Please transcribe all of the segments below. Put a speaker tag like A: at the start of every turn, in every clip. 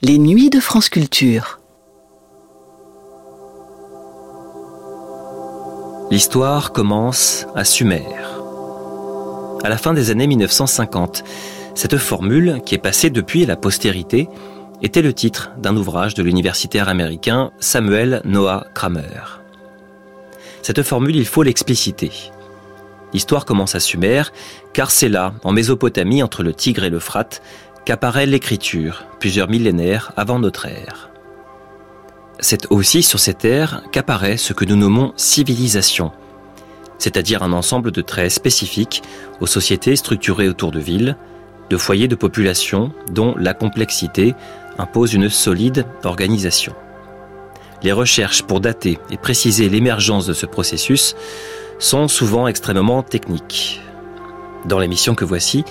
A: Les nuits de France Culture.
B: L'histoire commence à Sumer. À la fin des années 1950, cette formule, qui est passée depuis la postérité, était le titre d'un ouvrage de l'universitaire américain Samuel Noah Kramer. Cette formule, il faut l'expliciter. L'histoire commence à Sumer, car c'est là, en Mésopotamie, entre le Tigre et l'Euphrate, qu'apparaît l'écriture, plusieurs millénaires avant notre ère. C'est aussi sur cette ère qu'apparaît ce que nous nommons civilisation, c'est-à-dire un ensemble de traits spécifiques aux sociétés structurées autour de villes, de foyers de population dont la complexité impose une solide organisation. Les recherches pour dater et préciser l'émergence de ce processus sont souvent extrêmement techniques. Dans l'émission que voici,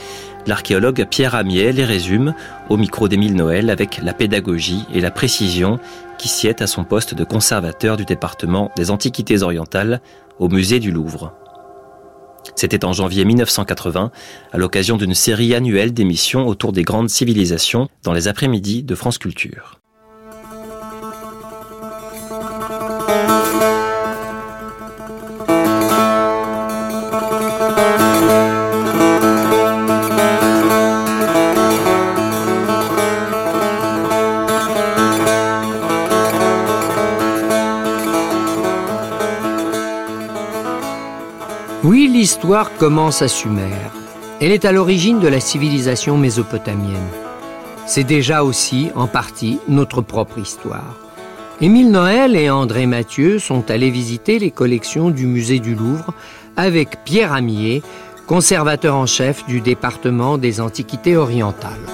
B: l'archéologue Pierre Amiel les résume au micro d'Émile Noël avec la pédagogie et la précision qui sied à son poste de conservateur du département des Antiquités orientales au musée du Louvre. C'était en janvier 1980, à l'occasion d'une série annuelle d'émissions autour des grandes civilisations dans les après-midi de France Culture.
C: L'histoire commence à Sumer. Elle est à l'origine de la civilisation mésopotamienne. C'est déjà aussi, en partie, notre propre histoire. Émile Noël et André Mathieu sont allés visiter les collections du musée du Louvre avec Pierre Amier, conservateur en chef du département des Antiquités orientales.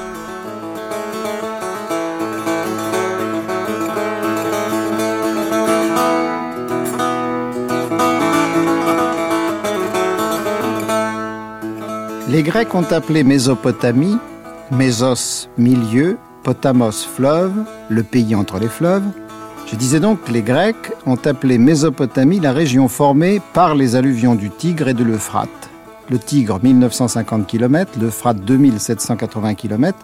D: Les Grecs ont appelé Mésopotamie, Mésos milieu, Potamos fleuve, le pays entre les fleuves. Je disais donc que les Grecs ont appelé Mésopotamie la région formée par les alluvions du Tigre et de l'Euphrate. Le Tigre 1950 km, l'Euphrate 2780 km,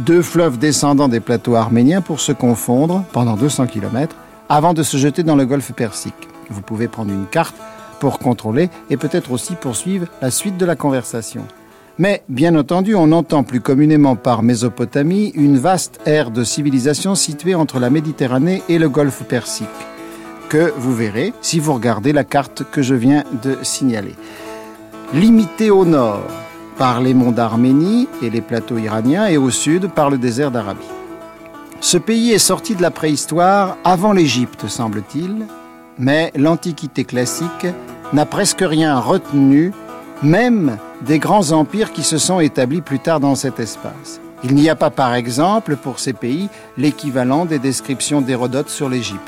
D: deux fleuves descendant des plateaux arméniens pour se confondre pendant 200 km avant de se jeter dans le golfe Persique. Vous pouvez prendre une carte pour contrôler et peut-être aussi poursuivre la suite de la conversation. Mais bien entendu, on entend plus communément par Mésopotamie une vaste aire de civilisation située entre la Méditerranée et le golfe Persique, que vous verrez si vous regardez la carte que je viens de signaler. Limitée au nord par les monts d'Arménie et les plateaux iraniens et au sud par le désert d'Arabie. Ce pays est sorti de la préhistoire avant l'Égypte, semble-t-il, mais l'Antiquité classique n'a presque rien retenu, même des grands empires qui se sont établis plus tard dans cet espace. Il n'y a pas, par exemple, pour ces pays, l'équivalent des descriptions d'Hérodote sur l'Égypte.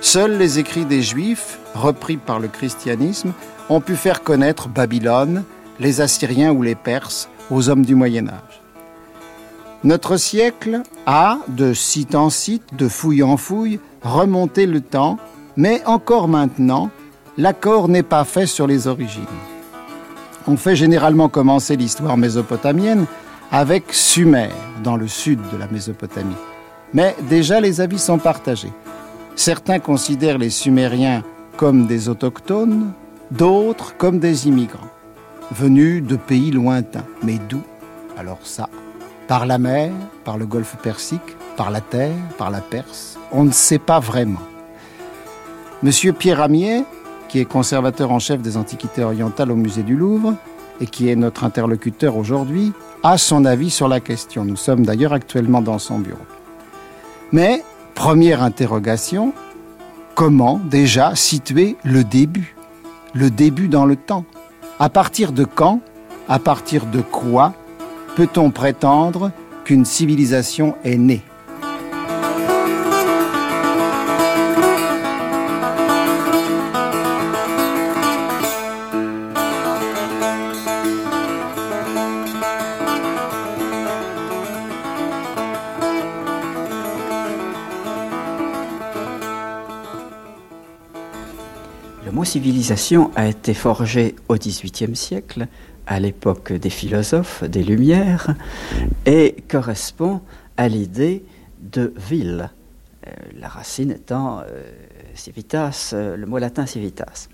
D: Seuls les écrits des Juifs, repris par le christianisme, ont pu faire connaître Babylone, les Assyriens ou les Perses aux hommes du Moyen Âge. Notre siècle a, de site en site, de fouille en fouille, remonté le temps, mais encore maintenant, l'accord n'est pas fait sur les origines. On fait généralement commencer l'histoire mésopotamienne avec Sumer, dans le sud de la Mésopotamie. Mais déjà les avis sont partagés. Certains considèrent les Sumériens comme des autochtones, d'autres comme des immigrants, venus de pays lointains. Mais d'où? Alors ça Par la mer, par le golfe Persique, par la terre, par la Perse On ne sait pas vraiment. Monsieur Pierre Amier, qui est conservateur en chef des Antiquités orientales au musée du Louvre et qui est notre interlocuteur aujourd'hui, a son avis sur la question. Nous sommes d'ailleurs actuellement dans son bureau. Mais, première interrogation, comment déjà situer le début? Le début dans le temps À partir de quand À partir de quoi peut-on prétendre qu'une civilisation est née?
E: Civilisation a été forgé au XVIIIe siècle, à l'époque des philosophes, des Lumières, et correspond à l'idée de ville, euh, la racine étant euh, civitas, euh, le mot latin civitas.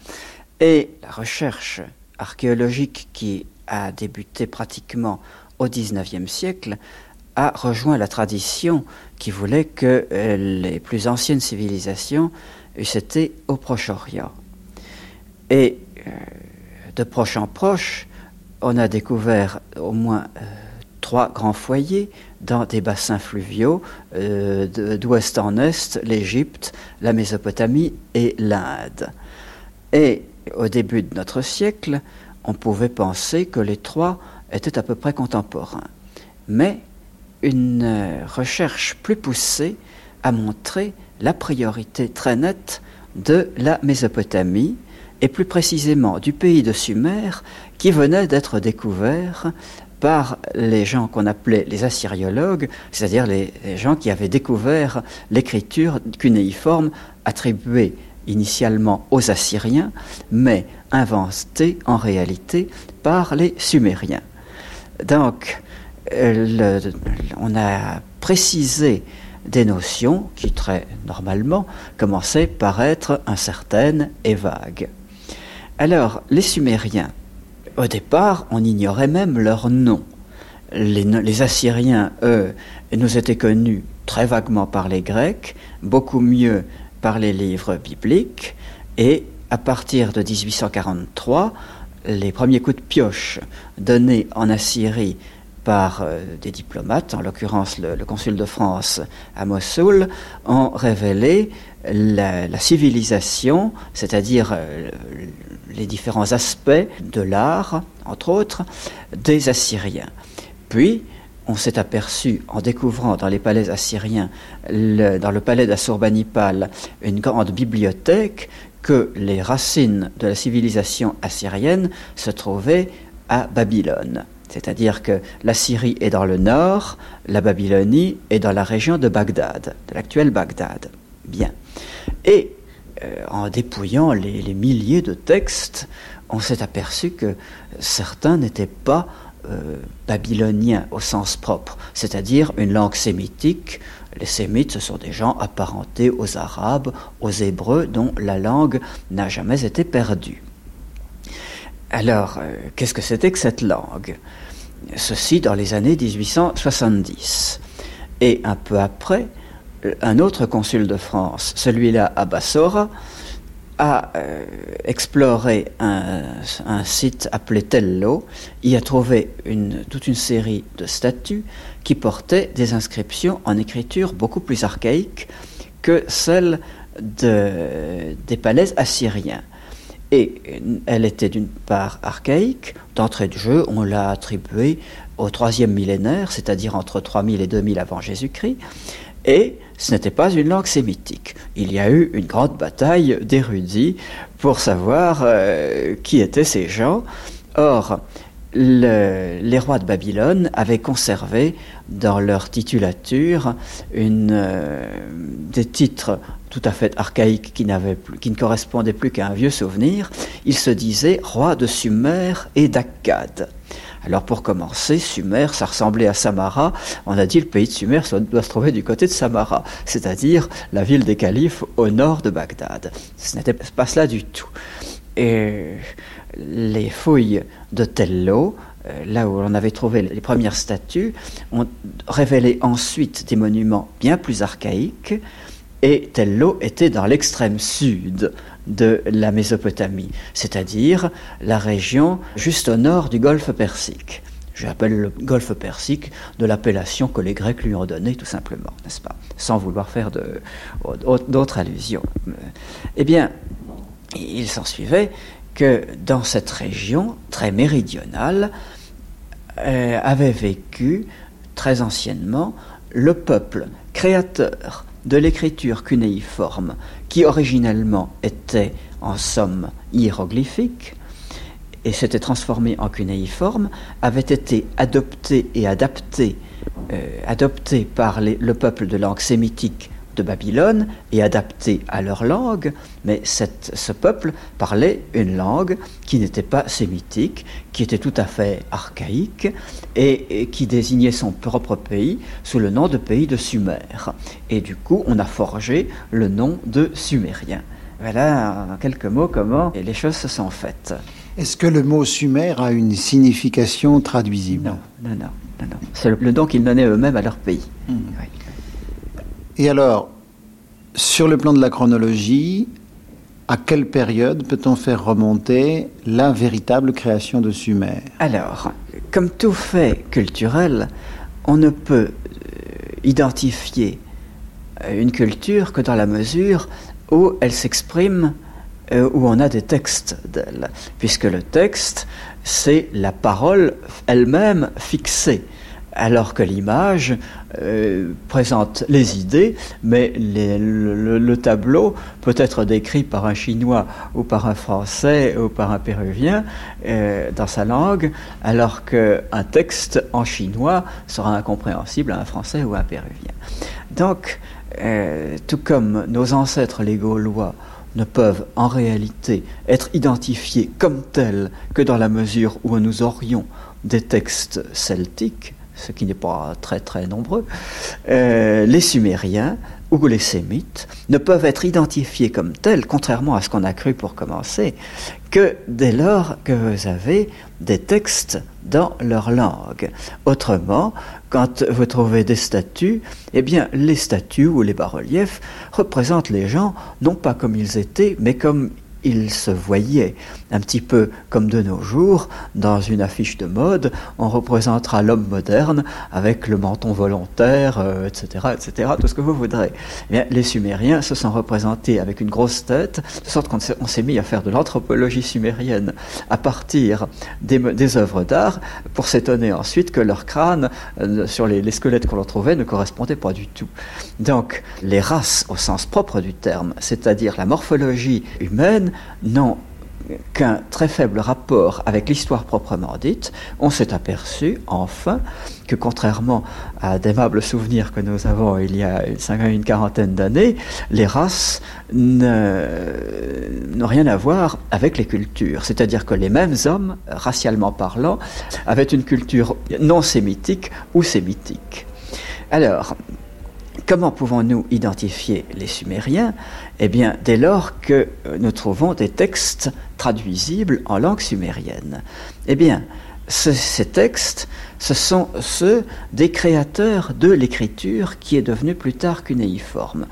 E: Et la recherche archéologique qui a débuté pratiquement au XIXe siècle a rejoint la tradition qui voulait que les plus anciennes civilisations eussent été au Proche-Orient. Et de proche en proche, on a découvert au moins trois grands foyers dans des bassins fluviaux euh, d'ouest en est, l'Égypte, la Mésopotamie et l'Inde. Et au début de notre siècle, on pouvait penser que les trois étaient à peu près contemporains. Mais une euh, recherche plus poussée a montré la priorité très nette de la Mésopotamie, et plus précisément du pays de Sumer, qui venait d'être découvert par les gens qu'on appelait les assyriologues, c'est-à-dire les, gens qui avaient découvert l'écriture cunéiforme attribuée initialement aux Assyriens, mais inventée en réalité par les Sumériens. Donc, on a précisé des notions qui, très normalement, commençaient par être incertaines et vagues. Alors, les Sumériens au départ, on ignorait même leur nom. Les, Assyriens, eux, nous étaient connus très vaguement par les Grecs, beaucoup mieux par les livres bibliques, et à partir de 1843, les premiers coups de pioche donnés en Assyrie par euh, des diplomates, en l'occurrence le, consul de France à Mossoul, ont révélé la, civilisation, c'est-à-dire euh, les différents aspects de l'art, entre autres, des Assyriens. Puis, on s'est aperçu, en découvrant dans les palais assyriens, dans le palais d'Assurbanipal, une grande bibliothèque, que les racines de la civilisation assyrienne se trouvaient à Babylone. C'est-à-dire que la Syrie est dans le nord, la Babylonie est dans la région de Bagdad, de l'actuelle Bagdad. Bien. Et euh, en dépouillant les, milliers de textes, on s'est aperçu que certains n'étaient pas euh, babyloniens au sens propre, c'est-à-dire une langue sémitique. Les sémites, ce sont des gens apparentés aux Arabes, aux Hébreux, dont la langue n'a jamais été perdue. Alors, euh, qu'est-ce que c'était que cette langue? Ceci dans les années 1870. Et un peu après, un autre consul de France, celui-là à Bassora, a euh, exploré un, site appelé Tello, y a trouvé toute une série de statues qui portaient des inscriptions en écriture beaucoup plus archaïques que celles des palais assyriens. Et elle était d'une part archaïque, d'entrée de jeu, on l'a attribuée au troisième millénaire, c'est-à-dire entre 3000 et 2000 avant Jésus-Christ, et ce n'était pas une langue sémitique. Il y a eu une grande bataille d'érudits pour savoir euh, qui étaient ces gens. Or, les rois de Babylone avaient conservé dans leur titulature euh, des titres tout à fait archaïques qui, qui ne correspondaient plus qu'à un vieux souvenir. Ils se disaient roi de Sumer et d'Akkad. Alors pour commencer, Sumer, ça ressemblait à Samara. On a dit le pays de Sumer doit se trouver du côté de Samara, c'est-à-dire la ville des califes au nord de Bagdad. Ce n'était pas cela du tout. Et les fouilles de Tello, euh, là où on avait trouvé les premières statues, ont révélé ensuite des monuments bien plus archaïques. Et Tello était dans l'extrême sud de la Mésopotamie, c'est-à-dire la région juste au nord du golfe Persique. J'appelle le golfe Persique de l'appellation que les Grecs lui ont donnée, tout simplement, n'est-ce pas? Sans vouloir faire d'autres allusions. Eh bien, il s'en suivait que dans cette région très méridionale euh, avait vécu très anciennement le peuple créateur de l'écriture cunéiforme, qui originellement était en somme hiéroglyphique, et s'était transformé en cunéiforme, avait été adopté et adapté, euh, par le peuple de langue sémitique de Babylone et adapté à leur langue, mais ce peuple parlait une langue qui n'était pas sémitique, qui était tout à fait archaïque et, qui désignait son propre pays sous le nom de pays de Sumer. Et du coup, on a forgé le nom de Sumérien. Voilà en quelques mots comment les choses se sont faites.
D: Est-ce que le mot Sumer a une signification traduisible?
E: Non, non, non. non, C'est le, nom qu'ils donnaient eux-mêmes à leur pays. Hmm.
D: Et alors, sur le plan de la chronologie, à quelle période peut-on faire remonter la véritable création de Sumer?
E: Alors, comme tout fait culturel, on ne peut euh, identifier euh, une culture que dans la mesure où elle s'exprime, euh, où on a des textes d'elle, puisque le texte, c'est la parole elle-même fixée alors que l'image euh, présente les idées, mais le, tableau peut être décrit par un Chinois ou par un Français ou par un Péruvien euh, dans sa langue, alors qu'un texte en chinois sera incompréhensible à un Français ou à un Péruvien. Donc, euh, tout comme nos ancêtres les Gaulois ne peuvent en réalité être identifiés comme tels que dans la mesure où nous aurions des textes celtiques, ce qui n'est pas très très nombreux, euh, les Sumériens ou les Sémites ne peuvent être identifiés comme tels, contrairement à ce qu'on a cru pour commencer, que dès lors que vous avez des textes dans leur langue. Autrement, quand vous trouvez des statues, eh bien, les statues ou les bas-reliefs représentent les gens non pas comme ils étaient, mais comme il se voyait un petit peu comme de nos jours, dans une affiche de mode, on représentera l'homme moderne avec le menton volontaire, etc., euh, etc., tout ce que vous voudrez. Eh les Sumériens se sont représentés avec une grosse tête, de sorte qu'on s'est mis à faire de l'anthropologie sumérienne à partir des, œuvres d'art, pour s'étonner ensuite que leur crâne, euh, sur les, les squelettes qu'on leur trouvait, ne correspondait pas du tout. Donc, les races au sens propre du terme, c'est-à-dire la morphologie humaine, n'ont qu'un très faible rapport avec l'histoire proprement dite, on s'est aperçu enfin que contrairement à d'aimables souvenirs que nous avons il y a une, quarantaine d'années, les races n'ont rien à voir avec les cultures. C'est-à-dire que les mêmes hommes, racialement parlant, avaient une culture non sémitique ou sémitique. Alors, Comment pouvons-nous identifier les Sumériens Eh bien, dès lors que nous trouvons des textes traduisibles en langue sumérienne. Eh bien, ces textes, ce sont ceux des créateurs de l'écriture qui est devenue plus tard cunéiforme.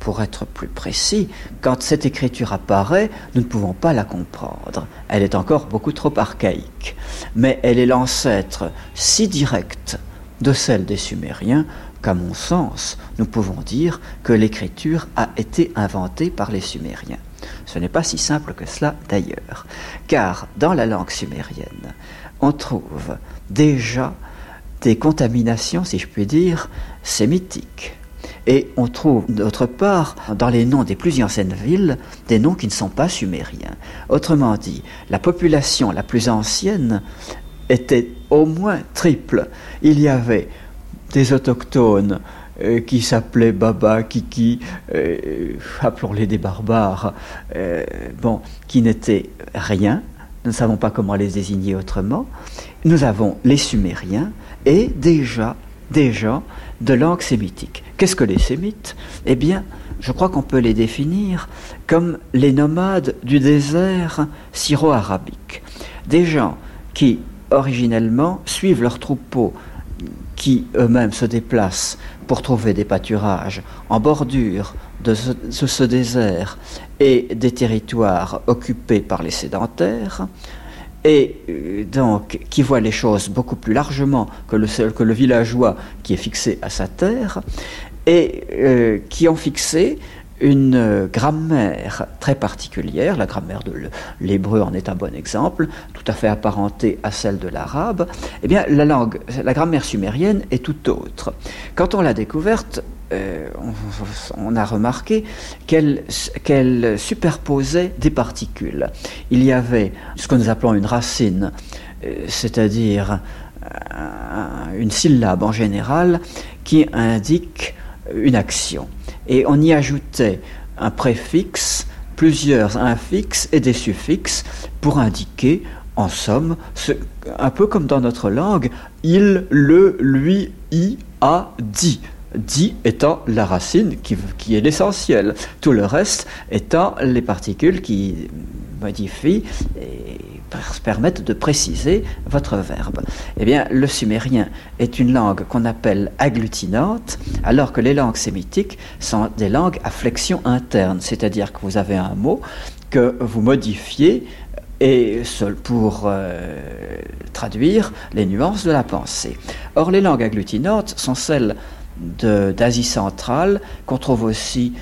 E: Pour être plus précis, quand cette écriture apparaît, nous ne pouvons pas la comprendre. Elle est encore beaucoup trop archaïque. Mais elle est l'ancêtre si direct de celle des Sumériens qu'à mon sens, nous pouvons dire que l'écriture a été inventée par les Sumériens. Ce n'est pas si simple que cela d'ailleurs, car dans la langue sumérienne, on trouve déjà des contaminations, si je puis dire, sémitiques. Et on trouve d'autre part, dans les noms des plus anciennes villes, des noms qui ne sont pas sumériens. Autrement dit, la population la plus ancienne était au moins triple. Il y avait des autochtones euh, qui s'appelaient Baba, Kiki, euh, appelons-les des barbares, euh, qui n'étaient rien. Nous ne savons pas comment les désigner autrement. Nous avons les Sumériens et déjà des gens de langue sémitique. Qu'est-ce que les Sémites? Eh bien, je crois qu'on peut les définir comme les nomades du désert syro-arabique. Des gens qui, originellement, suivent leurs troupeaux qui eux-mêmes se déplacent pour trouver des pâturages en bordure de ce, désert et des territoires occupés par les sédentaires, et euh, donc qui voient les choses beaucoup plus largement que le, villageois qui est fixé à sa terre, et euh, qui ont fixé une grammaire très particulière, la grammaire de l'hébreu en est un bon exemple, tout à fait apparentée à celle de l'arabe, eh bien la langue, la grammaire sumérienne est tout autre. Quand on l'a découverte, euh, on, a remarqué qu'elle superposait des particules. Il y avait ce que nous appelons une racine, euh, c'est-à-dire une syllabe en général qui indique une action. Et on y ajoutait un préfixe, plusieurs infixes et des suffixes pour indiquer, en somme, un peu comme dans notre langue, il, le, lui, i, a, dit. Dit étant la racine qui, est l'essentiel, tout le reste étant les particules qui modifient permettent de préciser votre verbe. Eh bien, le sumérien est une langue qu'on appelle agglutinante, alors que les langues sémitiques sont des langues à flexion interne, c'est-à-dire que vous avez un mot que vous modifiez et seul pour euh, traduire les nuances de la pensée. Or, les langues agglutinantes sont celles d'Asie centrale qu'on trouve aussi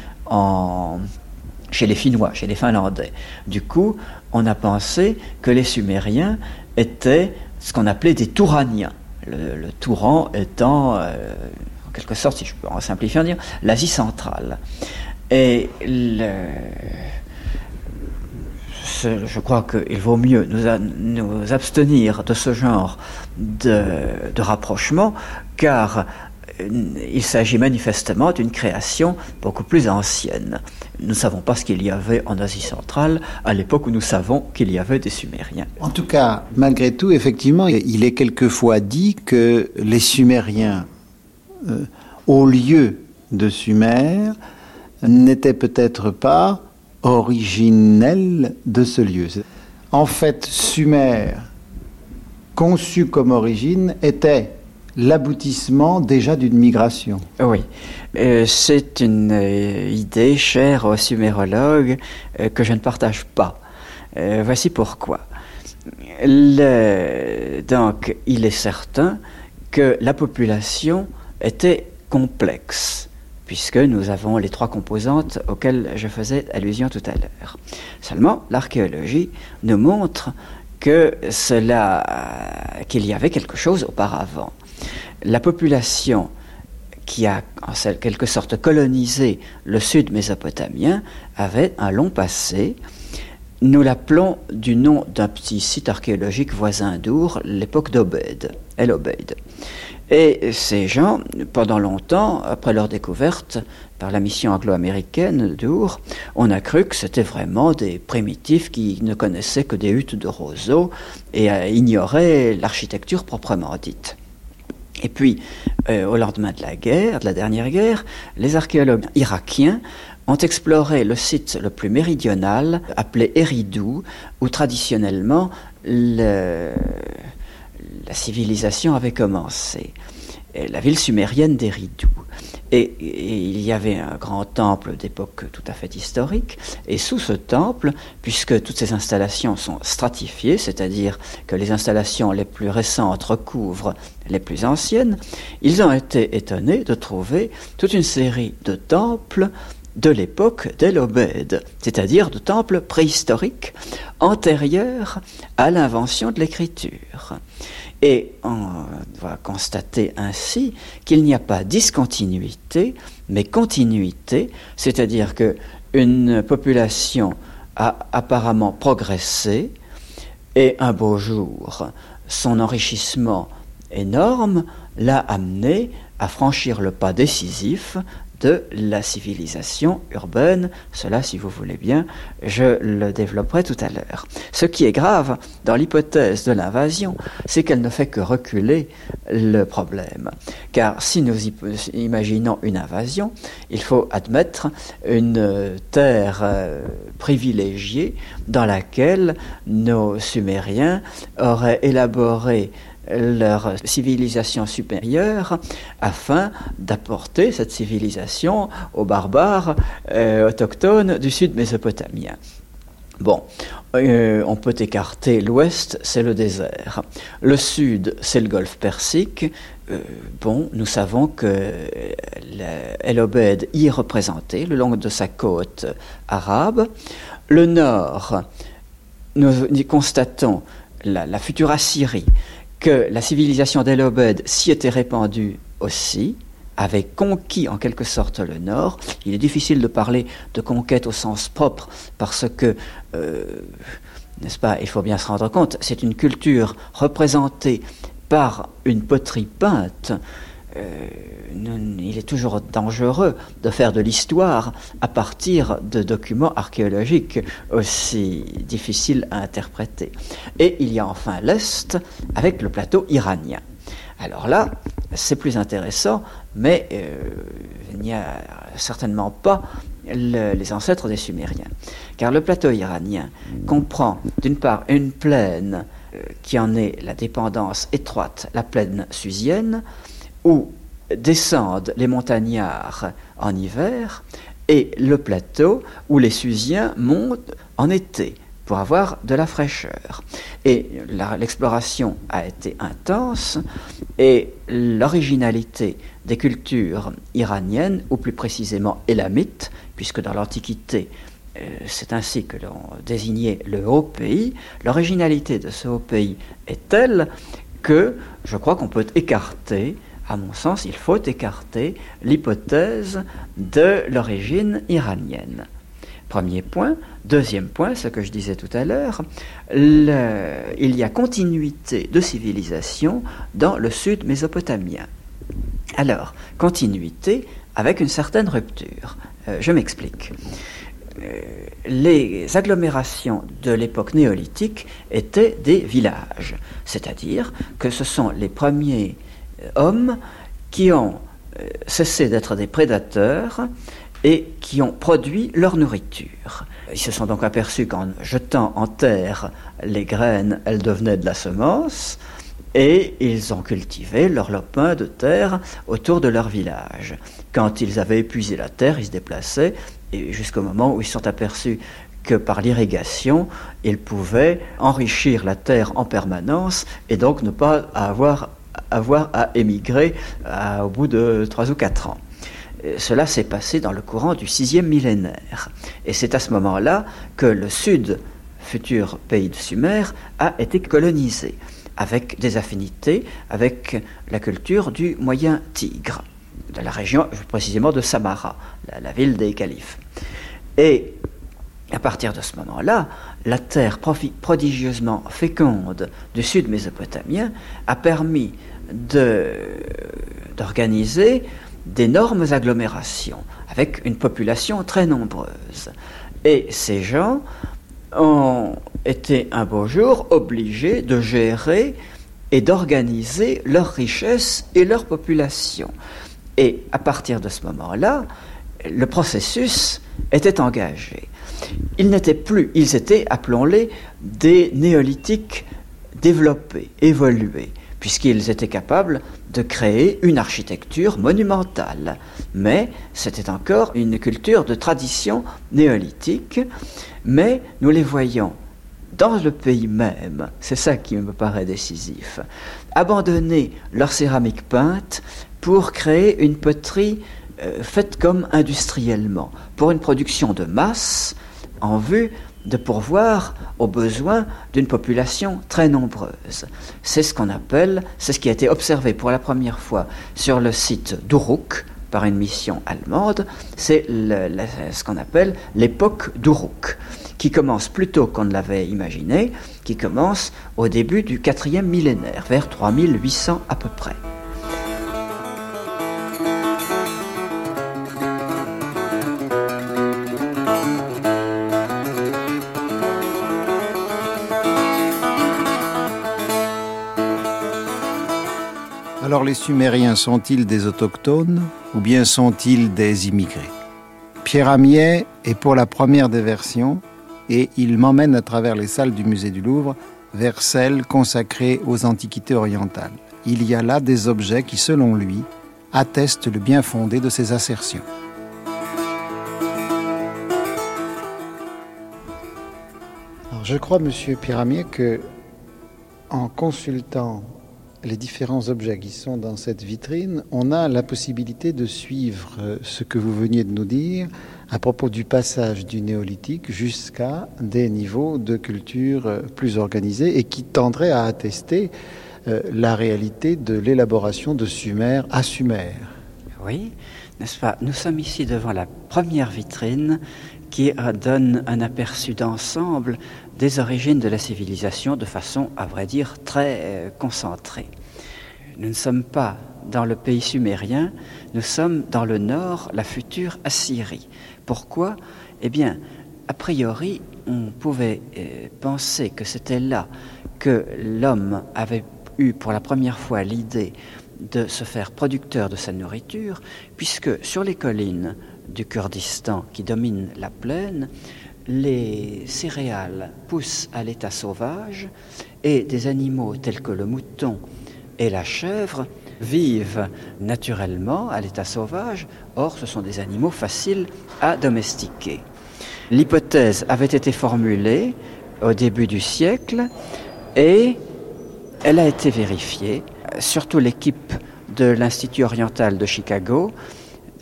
E: chez les Finnois, chez les Finlandais. Du coup, on a pensé que les Sumériens étaient ce qu'on appelait des Touraniens. Le, Touran étant, euh, en quelque sorte, si je peux en simplifier, dire, l'Asie centrale. Et je crois qu'il vaut mieux nous, abstenir de ce genre de, de rapprochement, car il s'agit manifestement d'une création beaucoup plus ancienne. Nous ne savons pas ce qu'il y avait en Asie centrale à l'époque où nous savons qu'il y avait des Sumériens.
D: En tout cas, malgré tout, effectivement, il est quelquefois dit que les Sumériens, euh, au lieu de Sumer, n'étaient peut-être pas originels de ce lieu. En fait, Sumer, conçu comme origine, était l'aboutissement déjà d'une migration.
E: Oui, euh, c'est une euh, idée chère aux sumérologues euh, que je ne partage pas. voici pourquoi. donc, il est certain que la population était complexe, puisque nous avons les trois composantes auxquelles je faisais allusion tout à l'heure. Seulement, l'archéologie nous montre que cela, qu'il y avait quelque chose auparavant la population qui a en quelque sorte colonisé le sud mésopotamien avait un long passé. Nous l'appelons du nom d'un petit site archéologique voisin d'Our, l'époque d'Obed, El Obed. Et ces gens, pendant longtemps, après leur découverte par la mission anglo-américaine d'Our, on a cru que c'était vraiment des primitifs qui ne connaissaient que des huttes de roseaux et euh, ignoraient l'architecture proprement dite. Et puis, euh, au lendemain de la guerre, de la dernière guerre, les archéologues irakiens ont exploré le site le plus méridional, appelé Eridou, où traditionnellement la civilisation avait commencé. La ville sumérienne d'Eridou. Et, il y avait un grand temple d'époque tout à fait historique, et sous ce temple, puisque toutes ces installations sont stratifiées, c'est-à-dire que les installations les plus récentes recouvrent les plus anciennes, ils ont été étonnés de trouver toute une série de temples de l'époque d'El-Obed, c'est-à-dire de temples préhistoriques antérieurs à l'invention de l'écriture. Et on va constater ainsi qu'il n'y a pas discontinuité, mais continuité, c'est-à-dire que une population a apparemment progressé et un beau jour, son enrichissement énorme l'a amené à franchir le pas décisif de la civilisation urbaine. Cela, si vous voulez bien, je le développerai tout à l'heure. Ce qui est grave dans l'hypothèse de l'invasion, c'est qu'elle ne fait que reculer le problème. Car si nous imaginons une invasion, il faut admettre une terre euh, privilégiée dans laquelle nos Sumériens auraient élaboré leur civilisation supérieure afin d'apporter cette civilisation aux barbares euh, autochtones du sud mésopotamien. Bon, euh, on peut écarter l'ouest, c'est le désert. Le sud, c'est le golfe Persique. Euh, bon, nous savons que El Obed y est représenté le long de sa côte arabe. Le nord, nous constatons la future Assyrie que la civilisation d'El-Obed s'y était répandue aussi, avait conquis en quelque sorte le Nord. Il est difficile de parler de conquête au sens propre parce que, euh, n'est-ce pas, il faut bien se rendre compte, c'est une culture représentée par une poterie peinte il est toujours dangereux de faire de l'histoire à partir de documents archéologiques aussi difficiles à interpréter. Et il y a enfin l'Est avec le plateau iranien. Alors là, c'est plus intéressant, mais euh, il n'y a certainement pas les ancêtres des Sumériens. Car le plateau iranien comprend d'une part une plaine euh, qui en est la dépendance étroite, la plaine susienne, où descendent les montagnards en hiver, et le plateau où les Susiens montent en été pour avoir de la fraîcheur. Et l'exploration a été intense et l'originalité des cultures iraniennes, ou plus précisément élamites, puisque dans l'Antiquité, euh, c'est ainsi que l'on désignait le haut pays, l'originalité de ce haut pays est telle que je crois qu'on peut écarter à mon sens, il faut écarter l'hypothèse de l'origine iranienne. Premier point. Deuxième point, ce que je disais tout à l'heure, il y a continuité de civilisation dans le sud mésopotamien. Alors, continuité avec une certaine rupture. Euh, je m'explique. Euh, les agglomérations de l'époque néolithique étaient des villages, c'est-à-dire que ce sont les premiers hommes qui ont euh, cessé d'être des prédateurs et qui ont produit leur nourriture. Ils se sont donc aperçus qu'en jetant en terre les graines, elles devenaient de la semence, et ils ont cultivé leur lopin de terre autour de leur village. Quand ils avaient épuisé la terre, ils se déplaçaient, et jusqu'au moment où ils se sont aperçus que par l'irrigation, ils pouvaient enrichir la terre en permanence et donc ne pas avoir avoir à émigrer au bout de trois ou quatre ans. cela s'est passé dans le courant du sixième millénaire. Et c'est à ce moment-là que le sud, futur pays de Sumer, a été colonisé, avec des affinités avec la culture du Moyen Tigre, de la région précisément de Samara, la, ville des califes. Et à partir de ce moment-là, la terre prodigieusement féconde du sud mésopotamien a permis d'organiser d'énormes agglomérations avec une population très nombreuse. Et ces gens ont été un beau jour obligés de gérer et d'organiser leur richesse et leur population. Et à partir de ce moment-là, le processus était engagé. Ils n'étaient plus, ils étaient, appelons-les, des néolithiques développés, évolués puisqu'ils étaient capables de créer une architecture monumentale. Mais c'était encore une culture de tradition néolithique, mais nous les voyons dans le pays même, c'est ça qui me paraît décisif, abandonner leur céramique peinte pour créer une poterie euh, faite comme industriellement, pour une production de masse en vue de pourvoir aux besoins d'une population très nombreuse. C'est ce qu'on appelle, c'est ce qui a été observé pour la première fois sur le site d'Uruk par une mission allemande, c'est ce qu'on appelle l'époque d'Uruk, qui commence plus tôt qu'on ne l'avait imaginé, qui commence au début du quatrième millénaire, vers 3800 à peu près.
D: Alors les Sumériens sont-ils des autochtones ou bien sont-ils des immigrés? Pierre Amier est pour la première des versions et il m'emmène à travers les salles du musée du Louvre vers celles consacrées aux antiquités orientales. Il y a là des objets qui, selon lui, attestent le bien fondé de ses assertions. Je crois, monsieur Pyramier, que en consultant les différents objets qui sont dans cette vitrine, on a la possibilité de suivre euh, ce que vous veniez de nous dire à propos du passage du néolithique jusqu'à des niveaux de culture euh, plus organisés et qui tendraient à attester euh, la réalité de l'élaboration de Sumer à Sumer.
E: Oui, n'est-ce pas? Nous sommes ici devant la première vitrine qui donne un aperçu d'ensemble des origines de la civilisation de façon, à vrai dire, très euh, concentrée. nous ne sommes pas dans le pays sumérien, nous sommes dans le nord, la future Assyrie. Pourquoi? Eh bien, a priori, on pouvait euh, penser que c'était là que l'homme avait eu pour la première fois l'idée de se faire producteur de sa nourriture, puisque sur les collines du Kurdistan qui dominent la plaine, les céréales poussent à l'état sauvage et des animaux tels que le mouton et la chèvre vivent naturellement à l'état sauvage, or ce sont des animaux faciles à domestiquer. L'hypothèse avait été formulée au début du siècle et elle a été vérifiée. Surtout l'équipe de l'Institut oriental de Chicago,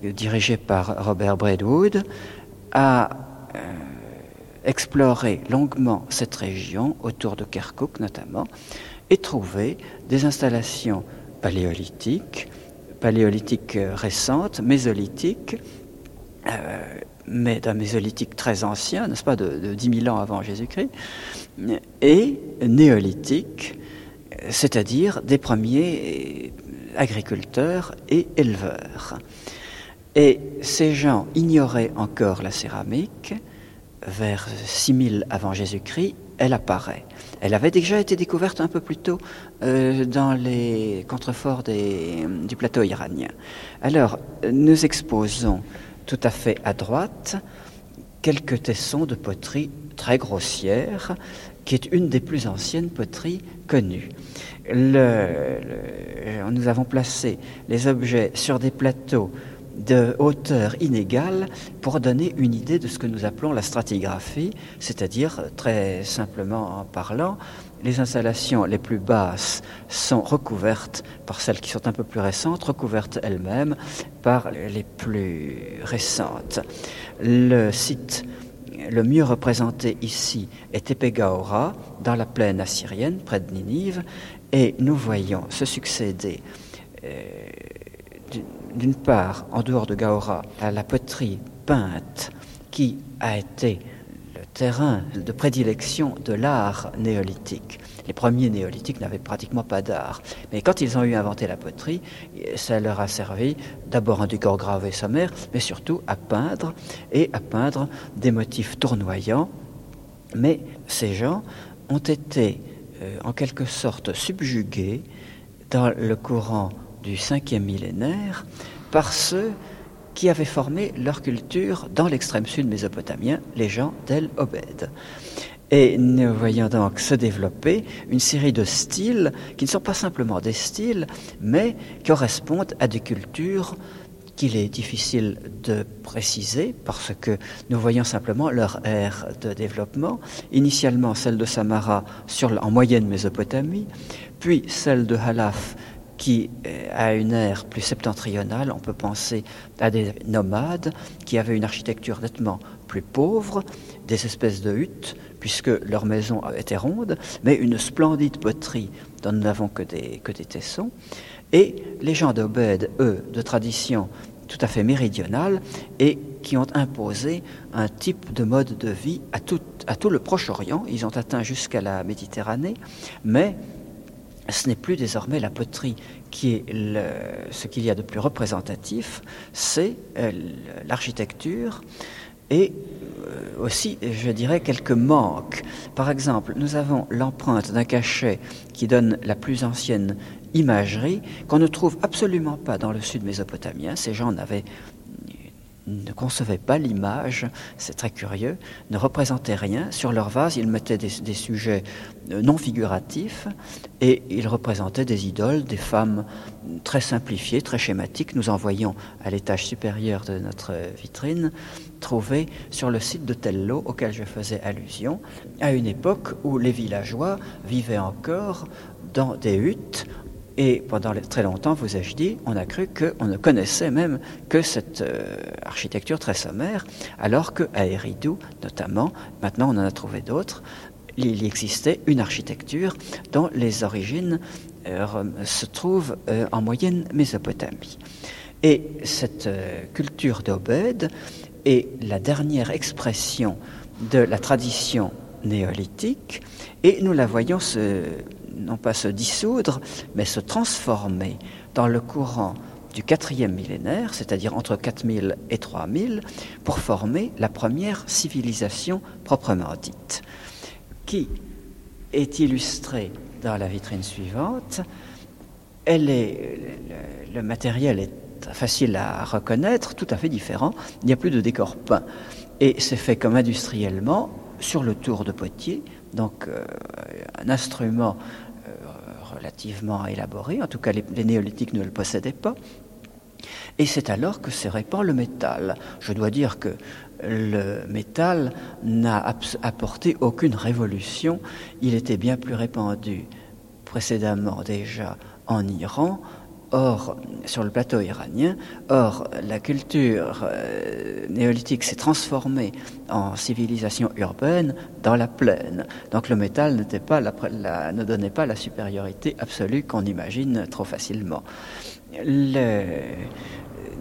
E: dirigée par Robert Braidwood, a euh, exploré longuement cette région, autour de Kirkuk notamment, et trouvé des installations paléolithiques, paléolithiques récentes, mésolithiques, euh, mais d'un mésolithique très ancien, n'est-ce pas, de, de 10 000 ans avant Jésus-Christ, et néolithiques, c'est-à-dire des premiers agriculteurs et éleveurs. Et ces gens ignoraient encore la céramique. Vers 6000 avant Jésus-Christ, elle apparaît. Elle avait déjà été découverte un peu plus tôt euh, dans les contreforts du plateau iranien. Alors, nous exposons tout à fait à droite quelques tessons de poterie très grossière, qui est une des plus anciennes poteries connues. nous avons placé les objets sur des plateaux de hauteur inégale pour donner une idée de ce que nous appelons la stratigraphie, c'est-à-dire, très simplement en parlant, les installations les plus basses sont recouvertes par celles qui sont un peu plus récentes, recouvertes elles-mêmes par les plus récentes. Le site le mieux représenté ici est Tepegaora, dans la plaine assyrienne, près de Ninive, et nous voyons se succéder euh, d'une part, en dehors de Gaora, la poterie peinte qui a été le terrain de prédilection de l'art néolithique. Les premiers néolithiques n'avaient pratiquement pas d'art. Mais quand ils ont eu inventé la poterie, ça leur a servi d'abord un décor gravé sommaire, mais surtout à peindre et à peindre des motifs tournoyants. Mais ces gens ont été euh, en quelque sorte subjugués dans le courant du cinquième millénaire par ceux qui avaient formé leur culture dans l'extrême sud mésopotamien, les gens d'El Obed. Et nous voyons donc se développer une série de styles qui ne sont pas simplement des styles, mais correspondent à des cultures qu'il est difficile de préciser parce que nous voyons simplement leur ère de développement. Initialement celle de Samara en moyenne Mésopotamie, puis celle de Halaf qui euh, a une ère plus septentrionale. On peut penser à des nomades qui avaient une architecture nettement plus pauvre, des espèces de huttes, puisque leurs maisons étaient rondes, mais une splendide poterie dont nous n'avons que des, que des tessons. Et les gens d'Obed, eux, de tradition tout à fait méridionale, et qui ont imposé un type de mode de vie à tout, à tout le Proche-Orient. Ils ont atteint jusqu'à la Méditerranée, mais ce n'est plus désormais la poterie qui est ce qu'il y a de plus représentatif, c'est euh, l'architecture et euh, aussi, je dirais, quelques manques. Par exemple, nous avons l'empreinte d'un cachet qui donne la plus ancienne imagerie qu'on ne trouve absolument pas dans le sud mésopotamien. Ces gens n'avaient ne concevaient pas l'image, c'est très curieux, ne représentaient rien. Sur leur vase, ils mettaient des, sujets euh, non figuratifs et ils représentaient des idoles, des femmes très simplifiées, très schématiques. Nous envoyons à l'étage supérieur de notre vitrine trouver sur le site de Tello, auquel je faisais allusion, à une époque où les villageois vivaient encore dans des huttes et pendant très longtemps, vous ai-je dit, on a cru qu'on ne connaissait même que cette euh, architecture très sommaire, alors qu'à Eridou, notamment, maintenant on en a trouvé d'autres, il existait une architecture dont les origines euh, se trouvent euh, en moyenne Mésopotamie. Et cette culture d'Obed est la dernière expression de la tradition néolithique, et nous la voyons se non pas se dissoudre, mais se transformer dans le courant du quatrième millénaire, c'est-à-dire entre 4000 et 3000, pour former la première civilisation proprement dite, qui est illustrée dans la vitrine suivante. Elle est, le, matériel est facile à reconnaître, tout à fait différent. Il n'y a plus de décor peint. Et c'est fait comme industriellement sur le tour de Poitiers, donc euh, un instrument relativement élaboré, en tout cas les, néolithiques ne le possédaient pas. Et c'est alors que se répand le métal. Je dois dire que le métal n'a apporté aucune révolution. Il était bien plus répandu précédemment déjà en Iran, Or, sur le plateau iranien, or, la culture euh, néolithique s'est transformée en civilisation urbaine dans la plaine. Donc le métal ne donnait pas la supériorité absolue qu'on imagine trop facilement.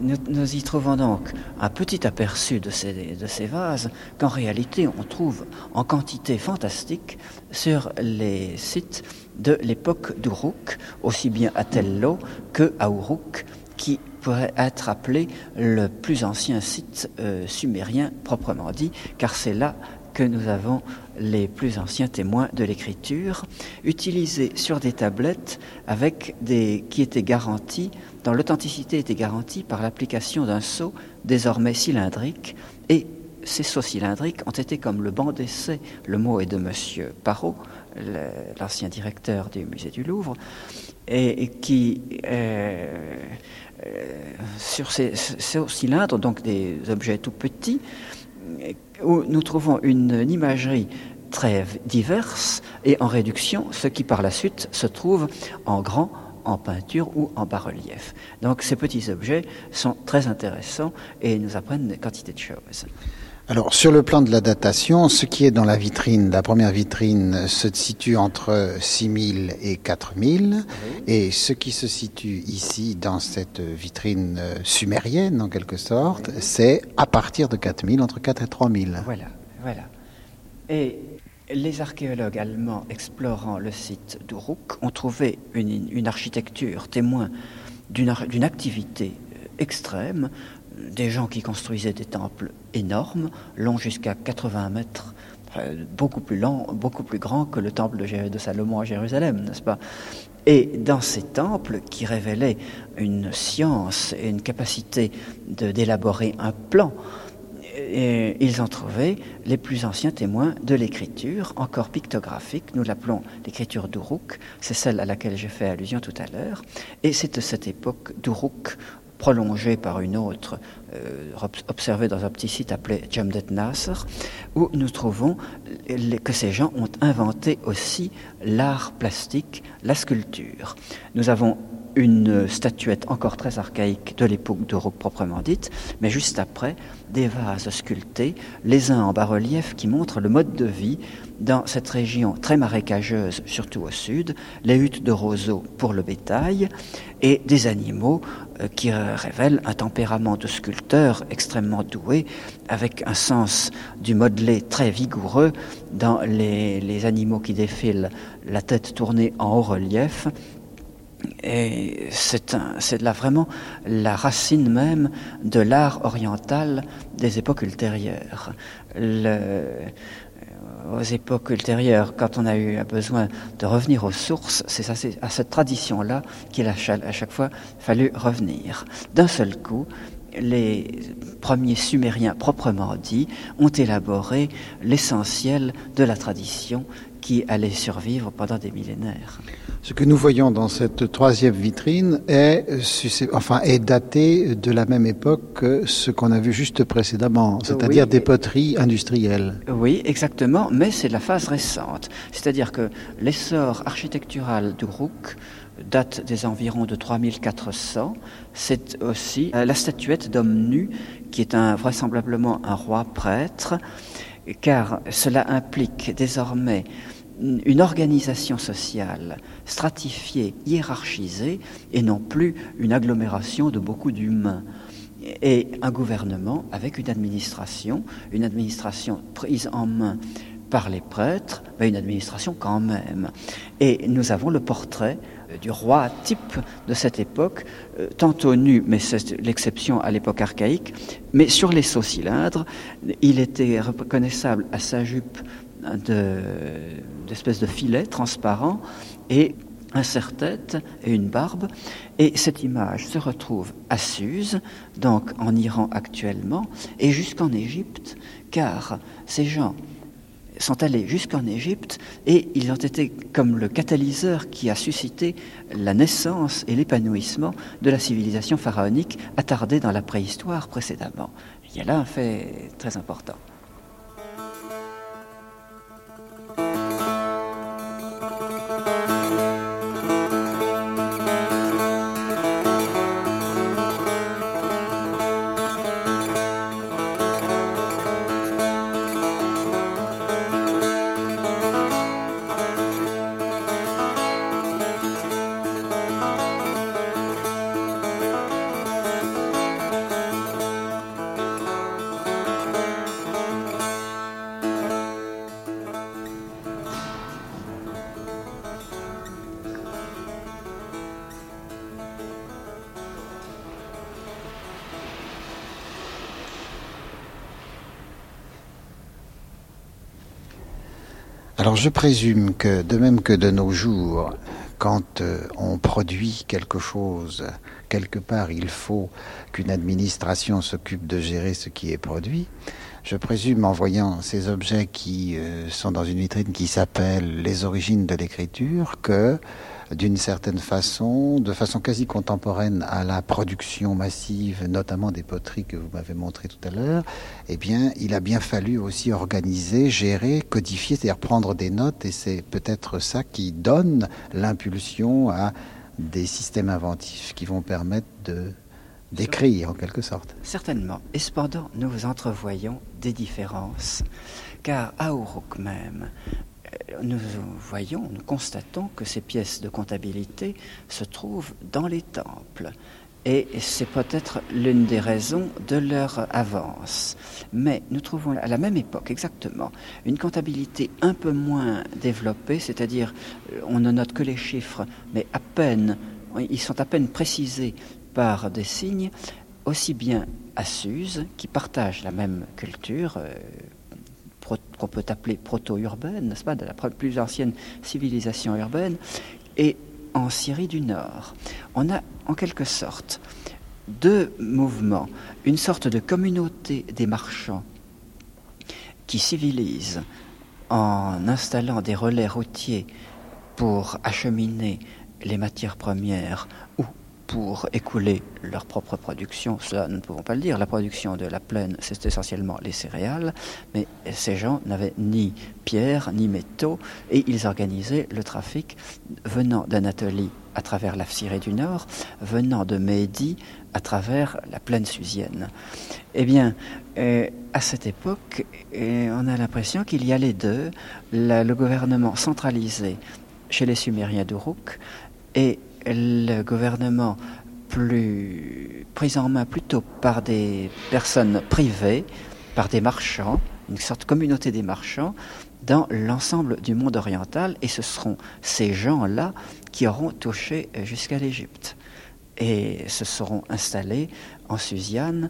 E: nous, y trouvons donc un petit aperçu de ces, de ces vases qu'en réalité on trouve en quantité fantastique sur les sites de l'époque d'Uruk, aussi bien à Tello que à Uruk, qui pourrait être appelé le plus ancien site euh, sumérien proprement dit, car c'est là que nous avons les plus anciens témoins de l'écriture, utilisés sur des tablettes avec des, qui étaient garantis, dont l'authenticité était garantie par l'application d'un sceau désormais cylindrique et ces sceaux cylindriques ont été comme le banc d'essai, le mot est de Monsieur Parot, l'ancien directeur du musée du Louvre, et, qui, euh, euh, sur ces, cylindres, donc des objets tout petits, où nous trouvons une, imagerie très diverse et en réduction, ce qui par la suite se trouve en grand en peinture ou en bas-relief. Donc ces petits objets sont très intéressants et nous apprennent une quantité de choses.
D: Alors, sur le plan de la datation, ce qui est dans la vitrine, la première vitrine, se situe entre 6000 et 4000. Et ce qui se situe ici, dans cette vitrine sumérienne, en quelque sorte, c'est à partir de 4000, entre 4 et 3000.
E: Voilà, voilà. Et les archéologues allemands explorant le site d'Uruk ont trouvé une, une architecture témoin d'une activité extrême des gens qui construisaient des temples énormes, longs jusqu'à 80 mètres, beaucoup plus long, beaucoup plus grands que le temple de, Salomon à Jérusalem, n'est-ce pas? Et dans ces temples qui révélaient une science et une capacité d'élaborer un plan, ils ont trouvé les plus anciens témoins de l'écriture, encore pictographique. Nous l'appelons l'écriture d'Uruk. C'est celle à laquelle j'ai fait allusion tout à l'heure. Et c'est de cette époque d'Uruk prolongée par une autre, euh, observée dans un petit site appelé Jamdet Nasser, où nous trouvons que ces gens ont inventé aussi l'art plastique, la sculpture. Nous avons une statuette encore très archaïque de l'époque d'Europe proprement dite, mais juste après, des vases sculptés, les uns en bas-relief qui montrent le mode de vie dans cette région très marécageuse, surtout au sud, les huttes de roseaux pour le bétail et des animaux euh, qui révèlent un tempérament de sculpteur extrêmement doué, avec un sens du modelé très vigoureux dans les, les animaux qui défilent la tête tournée en haut relief et c'est là vraiment la racine même de l'art oriental des époques ultérieures. aux époques ultérieures, quand on a eu besoin de revenir aux sources, c'est à cette tradition-là qu'il a à chaque fois fallu revenir. D'un seul coup, les premiers Sumériens proprement dits ont élaboré l'essentiel de la tradition qui allait survivre pendant des millénaires.
D: Ce que nous voyons dans cette troisième vitrine est, enfin, est daté de la même époque que ce qu'on a vu juste précédemment, c'est-à-dire des poteries industrielles.
E: Oui, exactement, mais c'est la phase récente. C'est-à-dire que l'essor architectural du Rouk date des environs de 3400. C'est aussi euh, la statuette d'homme nu, qui est vraisemblablement un roi prêtre, car cela implique désormais une organisation sociale stratifiée, hiérarchisée, et non plus une agglomération de beaucoup d'humains. Et un gouvernement avec une administration, une administration prise en main par les prêtres, mais une administration quand même. Et nous avons le portrait du roi type de cette époque, euh, tantôt nu, mais c'est l'exception à l'époque archaïque, mais sur les sauts cylindres, il était reconnaissable à sa jupe d'espèce de, de filet transparent et un serre-tête et une barbe. Et cette image se retrouve à Suse, donc en Iran actuellement, et jusqu'en Égypte, car ces gens sont allés jusqu'en Égypte et ils ont été comme le catalyseur qui a suscité la naissance et l'épanouissement de la civilisation pharaonique attardée dans la préhistoire précédemment. Il y a là un fait très important.
D: Alors je présume que de même que de nos jours, quand euh, on produit quelque chose, quelque part il faut qu'une administration s'occupe de gérer ce qui est produit. Je présume en voyant ces objets qui euh, sont dans une vitrine qui s'appelle les origines de l'écriture que d'une certaine façon, de façon quasi contemporaine à la production massive, notamment des poteries que vous m'avez montré tout à l'heure, eh bien, il a bien fallu aussi organiser, gérer, codifier, c'est-à-dire prendre des notes, et c'est peut-être ça qui donne l'impulsion à des systèmes inventifs qui vont permettre de d'écrire en quelque sorte.
E: Certainement. Et cependant, nous entrevoyons des différences. Car à Uruk même, nous voyons, nous constatons que ces pièces de comptabilité se trouvent dans les temples. Et c'est peut-être l'une des raisons de leur avance. Mais nous trouvons à la même époque, exactement, une comptabilité un peu moins développée, c'est-à-dire euh, on ne note que les chiffres, mais à peine, ils sont à peine précisés par des signes, aussi bien à Suse, qui partagent la même culture, euh, qu'on peut appeler proto-urbaine, n'est-ce pas, de la plus ancienne civilisation urbaine, et en Syrie du Nord. On a en quelque sorte deux mouvements, une sorte de communauté des marchands qui civilisent en installant des relais routiers pour acheminer les matières premières ou pour écouler leur propre production. Cela, nous ne pouvons pas le dire. La production de la plaine, c'est essentiellement les céréales, mais ces gens n'avaient ni pierre, ni métaux, et ils organisaient le trafic venant d'Anatolie à travers la Syrie du Nord, venant de Médie à travers la plaine susienne. Eh bien, euh, à cette époque, euh, on a l'impression qu'il y a les deux, le gouvernement centralisé chez les Sumériens d'Uruk et le gouvernement pris en main plutôt par des personnes privées, par des marchands, une sorte de communauté des marchands, dans l'ensemble du monde oriental, et ce seront ces gens-là qui auront touché jusqu'à l'Égypte et se seront installés en Susiane,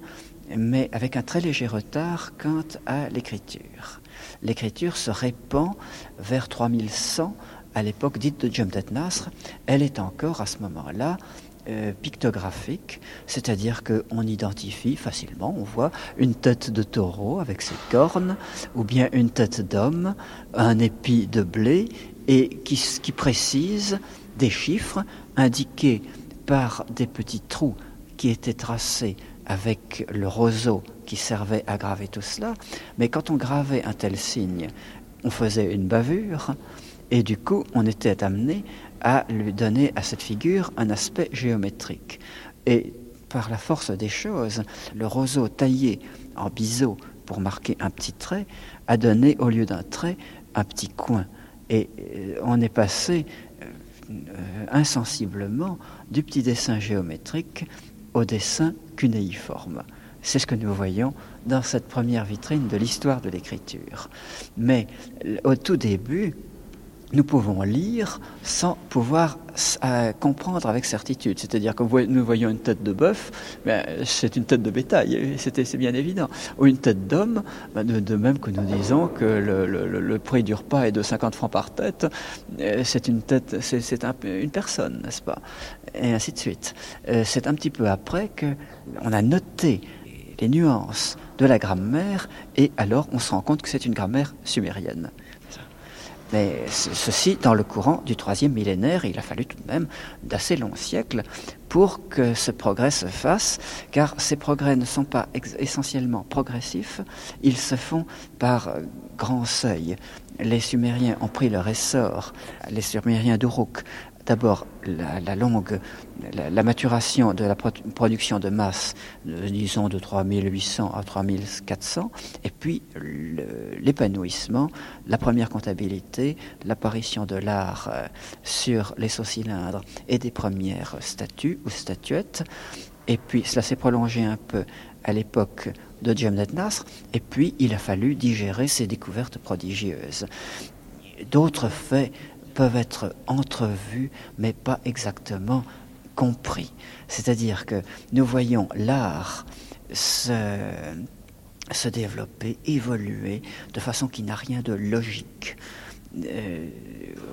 E: mais avec un très léger retard quant à l'écriture. L'écriture se répand vers 3100 à l'époque dite de Jumdet Nasr, elle est encore à ce moment-là euh, pictographique, c'est-à-dire qu'on identifie facilement, on voit une tête de taureau avec ses cornes, ou bien une tête d'homme, un épi de blé, et qui précise des chiffres indiqués par des petits trous qui étaient tracés avec le roseau qui servait à graver tout cela. Mais quand on gravait un tel signe, on faisait une bavure, et du coup, on était amené à lui donner à cette figure un aspect géométrique. Et par la force des choses, le roseau taillé en biseau pour marquer un petit trait a donné, au lieu d'un trait, un petit coin. Et euh, on est passé euh, insensiblement du petit dessin géométrique au dessin cunéiforme. C'est ce que nous voyons dans cette première vitrine de l'histoire de l'écriture. Mais au tout début, nous pouvons lire sans pouvoir euh, comprendre avec certitude. C'est-à-dire que nous voyons une tête de bœuf, ben, c'est une tête de bétail, c'est bien évident. Ou une tête d'homme, ben, de, même que nous disons que le, prix du repas est de 50 francs par tête, euh, c'est une tête, c'est une personne, n'est-ce pas? Et ainsi de suite. Euh, c'est un petit peu après qu'on a noté les nuances de la grammaire et alors on se rend compte que c'est une grammaire sumérienne. Mais ceci dans le courant du troisième millénaire, il a fallu tout de même d'assez longs siècles pour que ce progrès se fasse, car ces progrès ne sont pas essentiellement progressifs, ils se font par grands seuils. Les Sumériens ont pris leur essor, les Sumériens d'Uruk d'abord la, longue, la, maturation de la production de masse, disons de 3800 à 3400, et puis l'épanouissement, la première comptabilité, l'apparition de l'art euh, sur les sauts-cylindres et des premières statues ou statuettes, et puis cela s'est prolongé un peu à l'époque de Jemnet Nasr, et puis il a fallu digérer ces découvertes prodigieuses. D'autres faits peuvent être entrevus, mais pas exactement compris. C'est-à-dire que nous voyons l'art se, développer, évoluer de façon qui n'a rien de logique. Euh,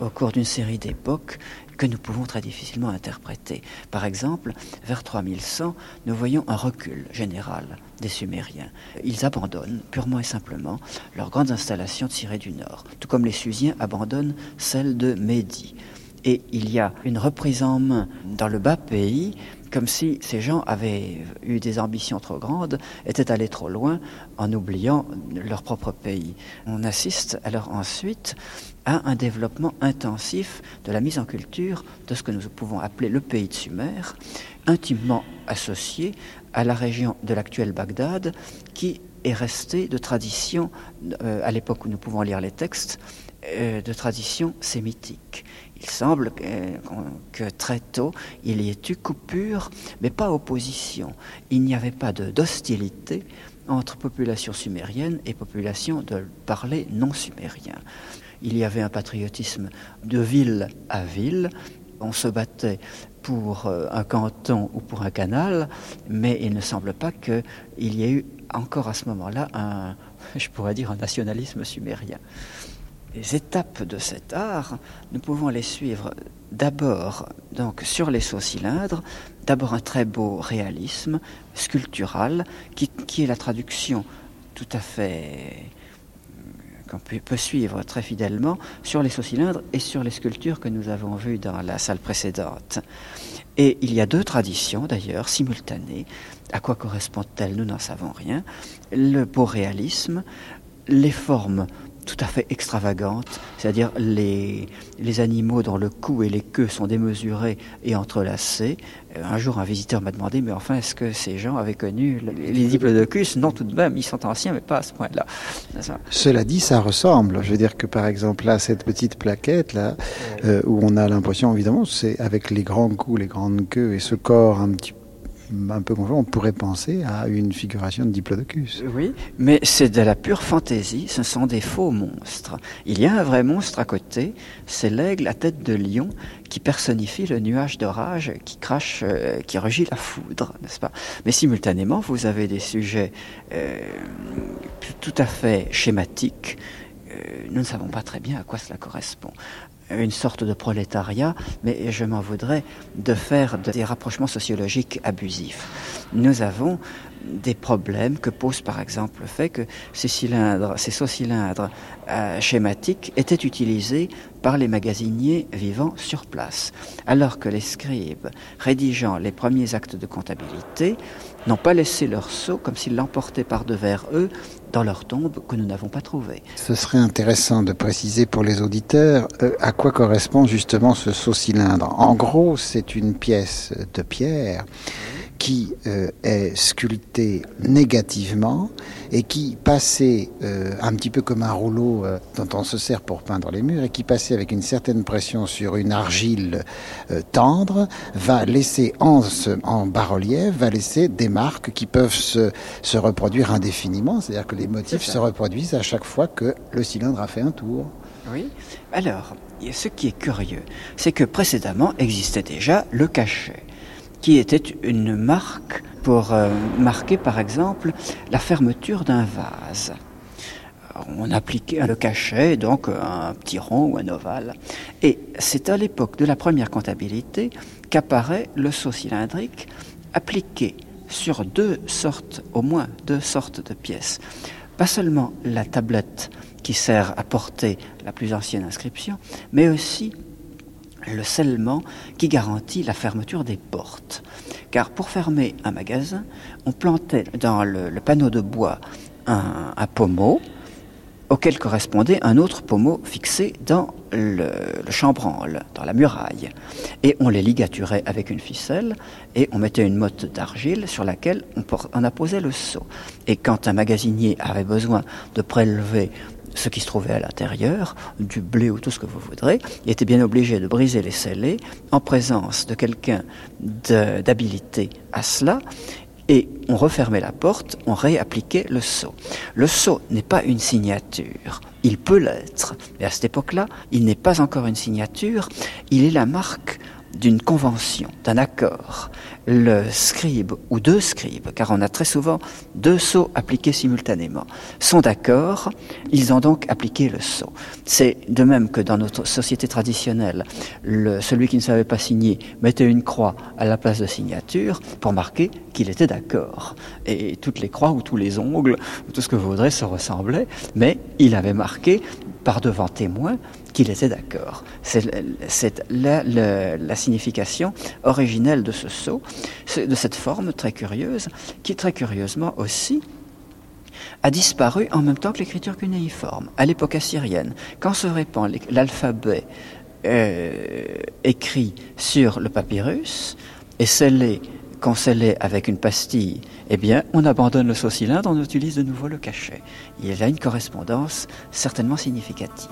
E: au cours d'une série d'époques que nous pouvons très difficilement interpréter. Par exemple, vers 3100, nous voyons un recul général des Sumériens. Ils abandonnent purement et simplement leurs grandes installations tirées du nord, tout comme les Susiens abandonnent celles de Médie. Et il y a une reprise en main dans le bas pays comme si ces gens avaient eu des ambitions trop grandes, étaient allés trop loin en oubliant leur propre pays. On assiste alors ensuite à un développement intensif de la mise en culture de ce que nous pouvons appeler le pays de Sumer, intimement associé à la région de l'actuel Bagdad, qui est restée de tradition, euh, à l'époque où nous pouvons lire les textes, euh, de tradition sémitique. Il semble que, très tôt, il y ait eu coupure, mais pas opposition. Il n'y avait pas d'hostilité entre population sumérienne et population de parler non sumérien. Il y avait un patriotisme de ville à ville. On se battait pour euh, un canton ou pour un canal, mais il ne semble pas qu'il y ait eu encore à ce moment-là un, je pourrais dire, un nationalisme sumérien les étapes de cet art, nous pouvons les suivre d'abord donc sur les sauts cylindres, d'abord un très beau réalisme sculptural qui, est la traduction tout à fait qu'on peut, suivre très fidèlement sur les sauts cylindres et sur les sculptures que nous avons vues dans la salle précédente. Et il y a deux traditions d'ailleurs simultanées. À quoi correspondent-elles? Nous n'en savons rien. Le beau réalisme, les formes tout à fait extravagante, c'est-à-dire les, les animaux dont le cou et les queues sont démesurés et entrelacés. Euh, un jour, un visiteur m'a demandé, mais enfin, est-ce que ces gens avaient connu les diplodocus? Non, tout de même, ils sont anciens, mais pas à ce point-là.
D: Cela dit, ça ressemble. Je veux dire que, par exemple, là, cette petite plaquette, là, euh, où on a l'impression, évidemment, c'est avec les grands coups, les grandes queues et ce corps un petit peu un peu confus, on pourrait penser à une figuration de Diplodocus.
E: Oui, mais c'est de la pure fantaisie, ce sont des faux monstres. Il y a un vrai monstre à côté, c'est l'aigle à tête de lion qui personnifie le nuage d'orage qui crache, euh, qui rugit la foudre, n'est-ce pas? Mais simultanément, vous avez des sujets euh, tout à fait schématiques. Euh, nous ne savons pas très bien à quoi cela correspond une sorte de prolétariat, mais je m'en voudrais de faire des rapprochements sociologiques abusifs. Nous avons des problèmes que pose par exemple le fait que ces cylindres, ces sauts-cylindres euh, schématiques étaient utilisés par les magasiniers vivant sur place, alors que les scribes rédigeant les premiers actes de comptabilité n'ont pas laissé leur sceau comme s'ils l'emportaient par devers eux dans leur tombe que nous n'avons pas trouvée.
D: Ce serait intéressant de préciser pour les auditeurs euh, à quoi correspond justement ce saut cylindre. En gros, c'est une pièce de pierre qui euh, est sculpté négativement et qui passait euh, un petit peu comme un rouleau euh, dont on se sert pour peindre les murs et qui passait avec une certaine pression sur une argile tendre va laisser en, en bas-relief va laisser des marques qui peuvent se, se reproduire indéfiniment, c'est-à-dire que les motifs se reproduisent à chaque fois que le cylindre a fait un tour.
E: Oui. Alors, ce qui est curieux, c'est que précédemment existait déjà le cachet qui était une marque pour euh, marquer par exemple la fermeture d'un vase. On appliquait le cachet, donc un petit rond ou un ovale. Et c'est à l'époque de la première comptabilité qu'apparaît le saut cylindrique appliqué sur deux sortes, au moins deux sortes de pièces. Pas seulement la tablette qui sert à porter la plus ancienne inscription, mais aussi le scellement qui garantit la fermeture des portes. Car pour fermer un magasin, on plantait dans le, panneau de bois un, pommeau auquel correspondait un autre pommeau fixé dans le, chambranle, dans la muraille. Et on les ligaturait avec une ficelle et on mettait une motte d'argile sur laquelle on, on apposait le seau. Et quand un magasinier avait besoin de prélever ce qui se trouvait à l'intérieur, du blé ou tout ce que vous voudrez, était bien obligé de briser les scellés en présence de quelqu'un d'habilité à cela, et on refermait la porte, on réappliquait le sceau. Le sceau n'est pas une signature, il peut l'être, mais à cette époque-là, il n'est pas encore une signature, il est la marque d'une convention, d'un accord le scribe ou deux scribes, car on a très souvent deux sceaux appliqués simultanément, sont d'accord, ils ont donc appliqué le sceau. C'est de même que dans notre société traditionnelle, le, celui qui ne savait pas signer mettait une croix à la place de signature pour marquer qu'il était d'accord. Et toutes les croix ou tous les ongles, ou tout ce que vous voudrez, se ressemblaient, mais il avait marqué par devant témoin qu'il était d'accord. C'est la, signification originelle de ce sceau, de cette forme très curieuse, qui très curieusement aussi a disparu en même temps que l'écriture cunéiforme. À l'époque assyrienne, quand se répand l'alphabet euh, écrit sur le papyrus et scellé, qu'on scellait avec une pastille, eh bien, on abandonne le saut-cylindre, on utilise de nouveau le cachet. Il y a une correspondance certainement significative.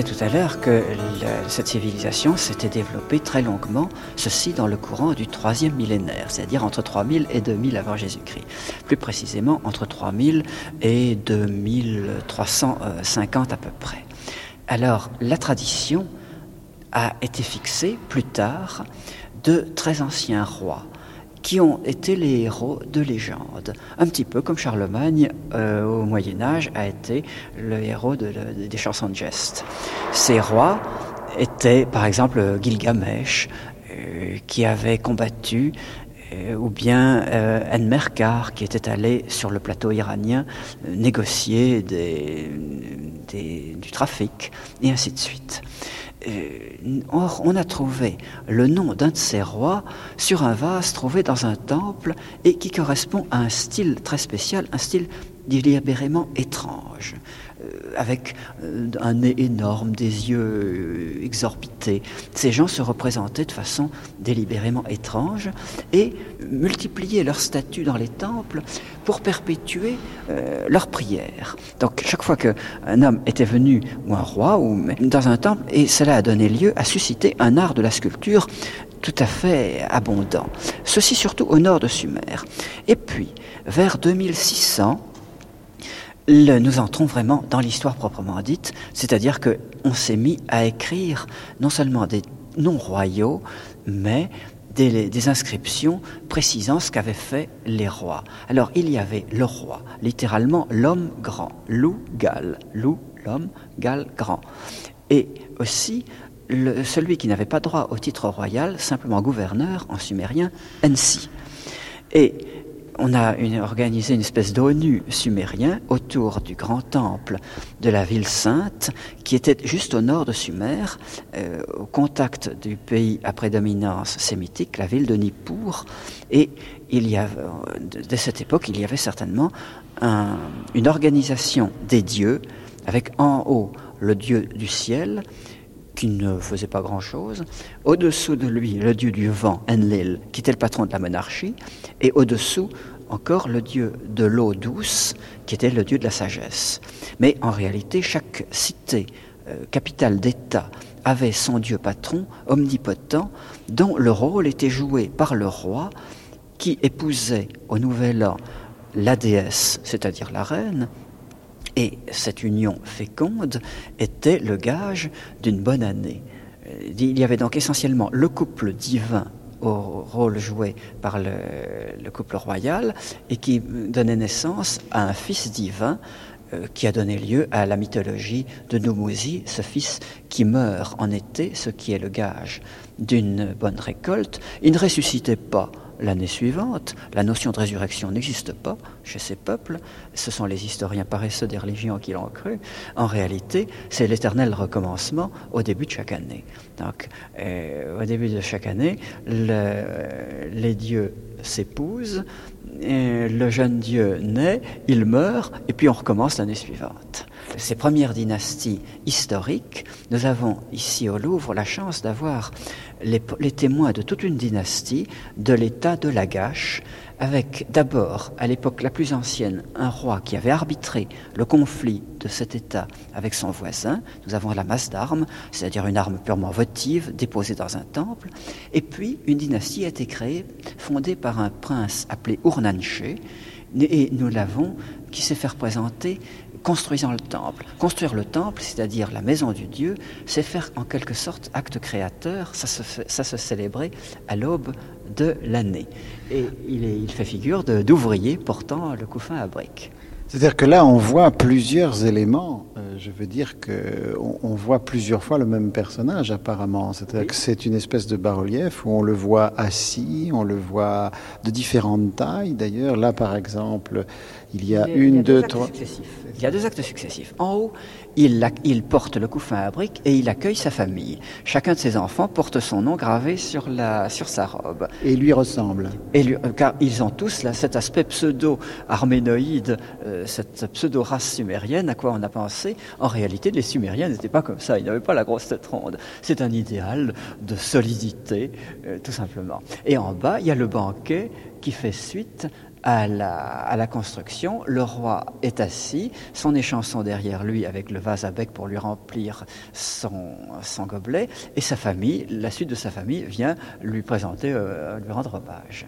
E: Disais tout à l'heure que cette civilisation s'était développée très longuement, ceci dans le courant du troisième millénaire, c'est-à-dire entre 3000 et 2000 avant Jésus-Christ. Plus précisément entre 3000 et 2350 à peu près. Alors la tradition a été fixée plus tard de très anciens rois qui ont été les héros de légende. Un petit peu comme Charlemagne euh, au Moyen Âge a été le héros des chansons de geste. Ces rois étaient par exemple Gilgamesh, euh, qui avait combattu euh, ou bien Enmerkar qui était allé sur le plateau iranien négocier du trafic, et ainsi de suite. Euh, or, on a trouvé le nom d'un de ces rois sur un vase trouvé dans un temple et qui correspond à un style très spécial, un style délibérément étrange. Euh, avec euh, un nez énorme, des yeux euh, exorbités. Ces gens se représentaient de façon délibérément étrange et multipliaient leur statut dans les temples pour perpétuer leurs prières. Donc chaque fois qu'un homme était venu, ou un roi, ou dans un temple, et cela a donné lieu à susciter un art de la sculpture tout à fait abondant. Ceci surtout au nord de Sumer. Et puis, vers 2600, nous entrons vraiment dans l'histoire proprement dite, c'est-à-dire que on s'est mis à écrire non seulement des noms royaux, mais des, inscriptions précisant ce qu'avaient fait les rois. Alors il y avait le roi, littéralement l'homme grand, loup gal, loup l'homme, gal grand, et aussi celui qui n'avait pas droit au titre royal, simplement gouverneur en sumérien, Ensi. Et on a organisé une espèce d'ONU sumérien autour du grand temple de la ville sainte, qui était juste au nord de Sumer, euh, au contact du pays à prédominance sémitique, la ville de Nippur. Et il y a, dès cette époque, il y avait certainement une organisation des dieux, avec en haut le dieu du ciel, qui ne faisait pas grand-chose. Au-dessous de lui, le dieu du vent, Enlil, qui était le patron de la monarchie. Et au-dessous, encore le dieu de l'eau douce, qui était le dieu de la sagesse. Mais en réalité, chaque cité, euh, capitale d'État, avait son dieu patron, omnipotent, dont le rôle était joué par le roi, qui épousait au nouvel an la déesse, c'est-à-dire la reine, et cette union féconde était le gage d'une bonne année. Euh, il y avait donc essentiellement le couple divin au rôle joué par le, couple royal et qui donnait naissance à un fils divin euh, qui a donné lieu à la mythologie de Noumouzi, ce fils qui meurt en été, ce qui est le gage d'une bonne récolte. Il ne ressuscitait pas l'année suivante. La notion de résurrection n'existe pas chez ces peuples. Ce sont les historiens paresseux des religions qui l'ont cru. En réalité, c'est l'éternel recommencement au début de chaque année. Donc, euh, au début de chaque année, les dieux s'épousent, le jeune dieu naît, il meurt, et puis on recommence l'année suivante ces premières dynasties historiques, nous avons ici au Louvre la chance d'avoir les, témoins de toute une dynastie de l'état de Lagache, avec d'abord, à l'époque la plus ancienne, un roi qui avait arbitré le conflit de cet État avec son voisin. Nous avons la masse d'armes, c'est-à-dire une arme purement votive déposée dans un temple. Et puis, une dynastie a été créée, fondée par un prince appelé Urnanché, et nous l'avons, qui s'est fait représenter construisant le temple. Construire le temple, c'est-à-dire la maison du Dieu, c'est faire en quelque sorte acte créateur, ça se, ça se célébrait à l'aube de l'année. Et il, il fait figure d'ouvrier portant le couffin à briques.
D: C'est-à-dire que là, on voit plusieurs éléments. Euh, je veux dire qu'on on voit plusieurs fois le même personnage, apparemment. C'est-à-dire que c'est une espèce de bas-relief où on le voit assis, on le voit de différentes tailles. D'ailleurs, là, par exemple, il y a, une, deux, trois.
E: Il y a deux actes successifs. En haut, il, il, porte le couffin à briques et il accueille sa famille. Chacun de ses enfants porte son nom gravé sur, la, sur sa robe.
D: Et lui ressemble.
E: Et lui, euh, car ils ont tous là, cet aspect pseudo-arménoïde, euh, cette pseudo-race sumérienne, à quoi on a pensé. En réalité, les Sumériens n'étaient pas comme ça, ils n'avaient pas la grosse tête ronde. C'est un idéal de solidité, euh, tout simplement. Et en bas, il y a le banquet qui fait suite à la, construction. Le roi est assis, son échanson derrière lui avec le vase à bec pour lui remplir son, gobelet, et sa famille, la suite de sa famille, vient lui présenter, euh, lui rendre hommage.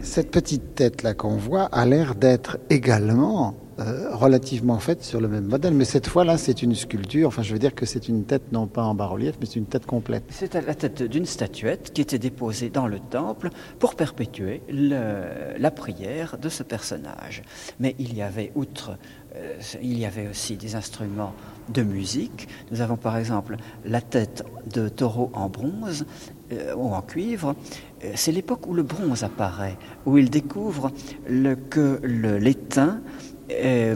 D: Cette petite tête-là qu'on voit a l'air d'être également euh, relativement faite sur le même modèle, mais cette fois-là, c'est une sculpture. Enfin, je veux dire que c'est une tête non pas en bas-relief, mais c'est une tête complète.
E: C'est la tête d'une statuette qui était déposée dans le temple pour perpétuer la prière de ce personnage. Mais il y avait, outre, euh, il y avait aussi des instruments de musique. Nous avons par exemple la tête de taureau en bronze euh, ou en cuivre. C'est l'époque où le bronze apparaît, où il découvre que l'étain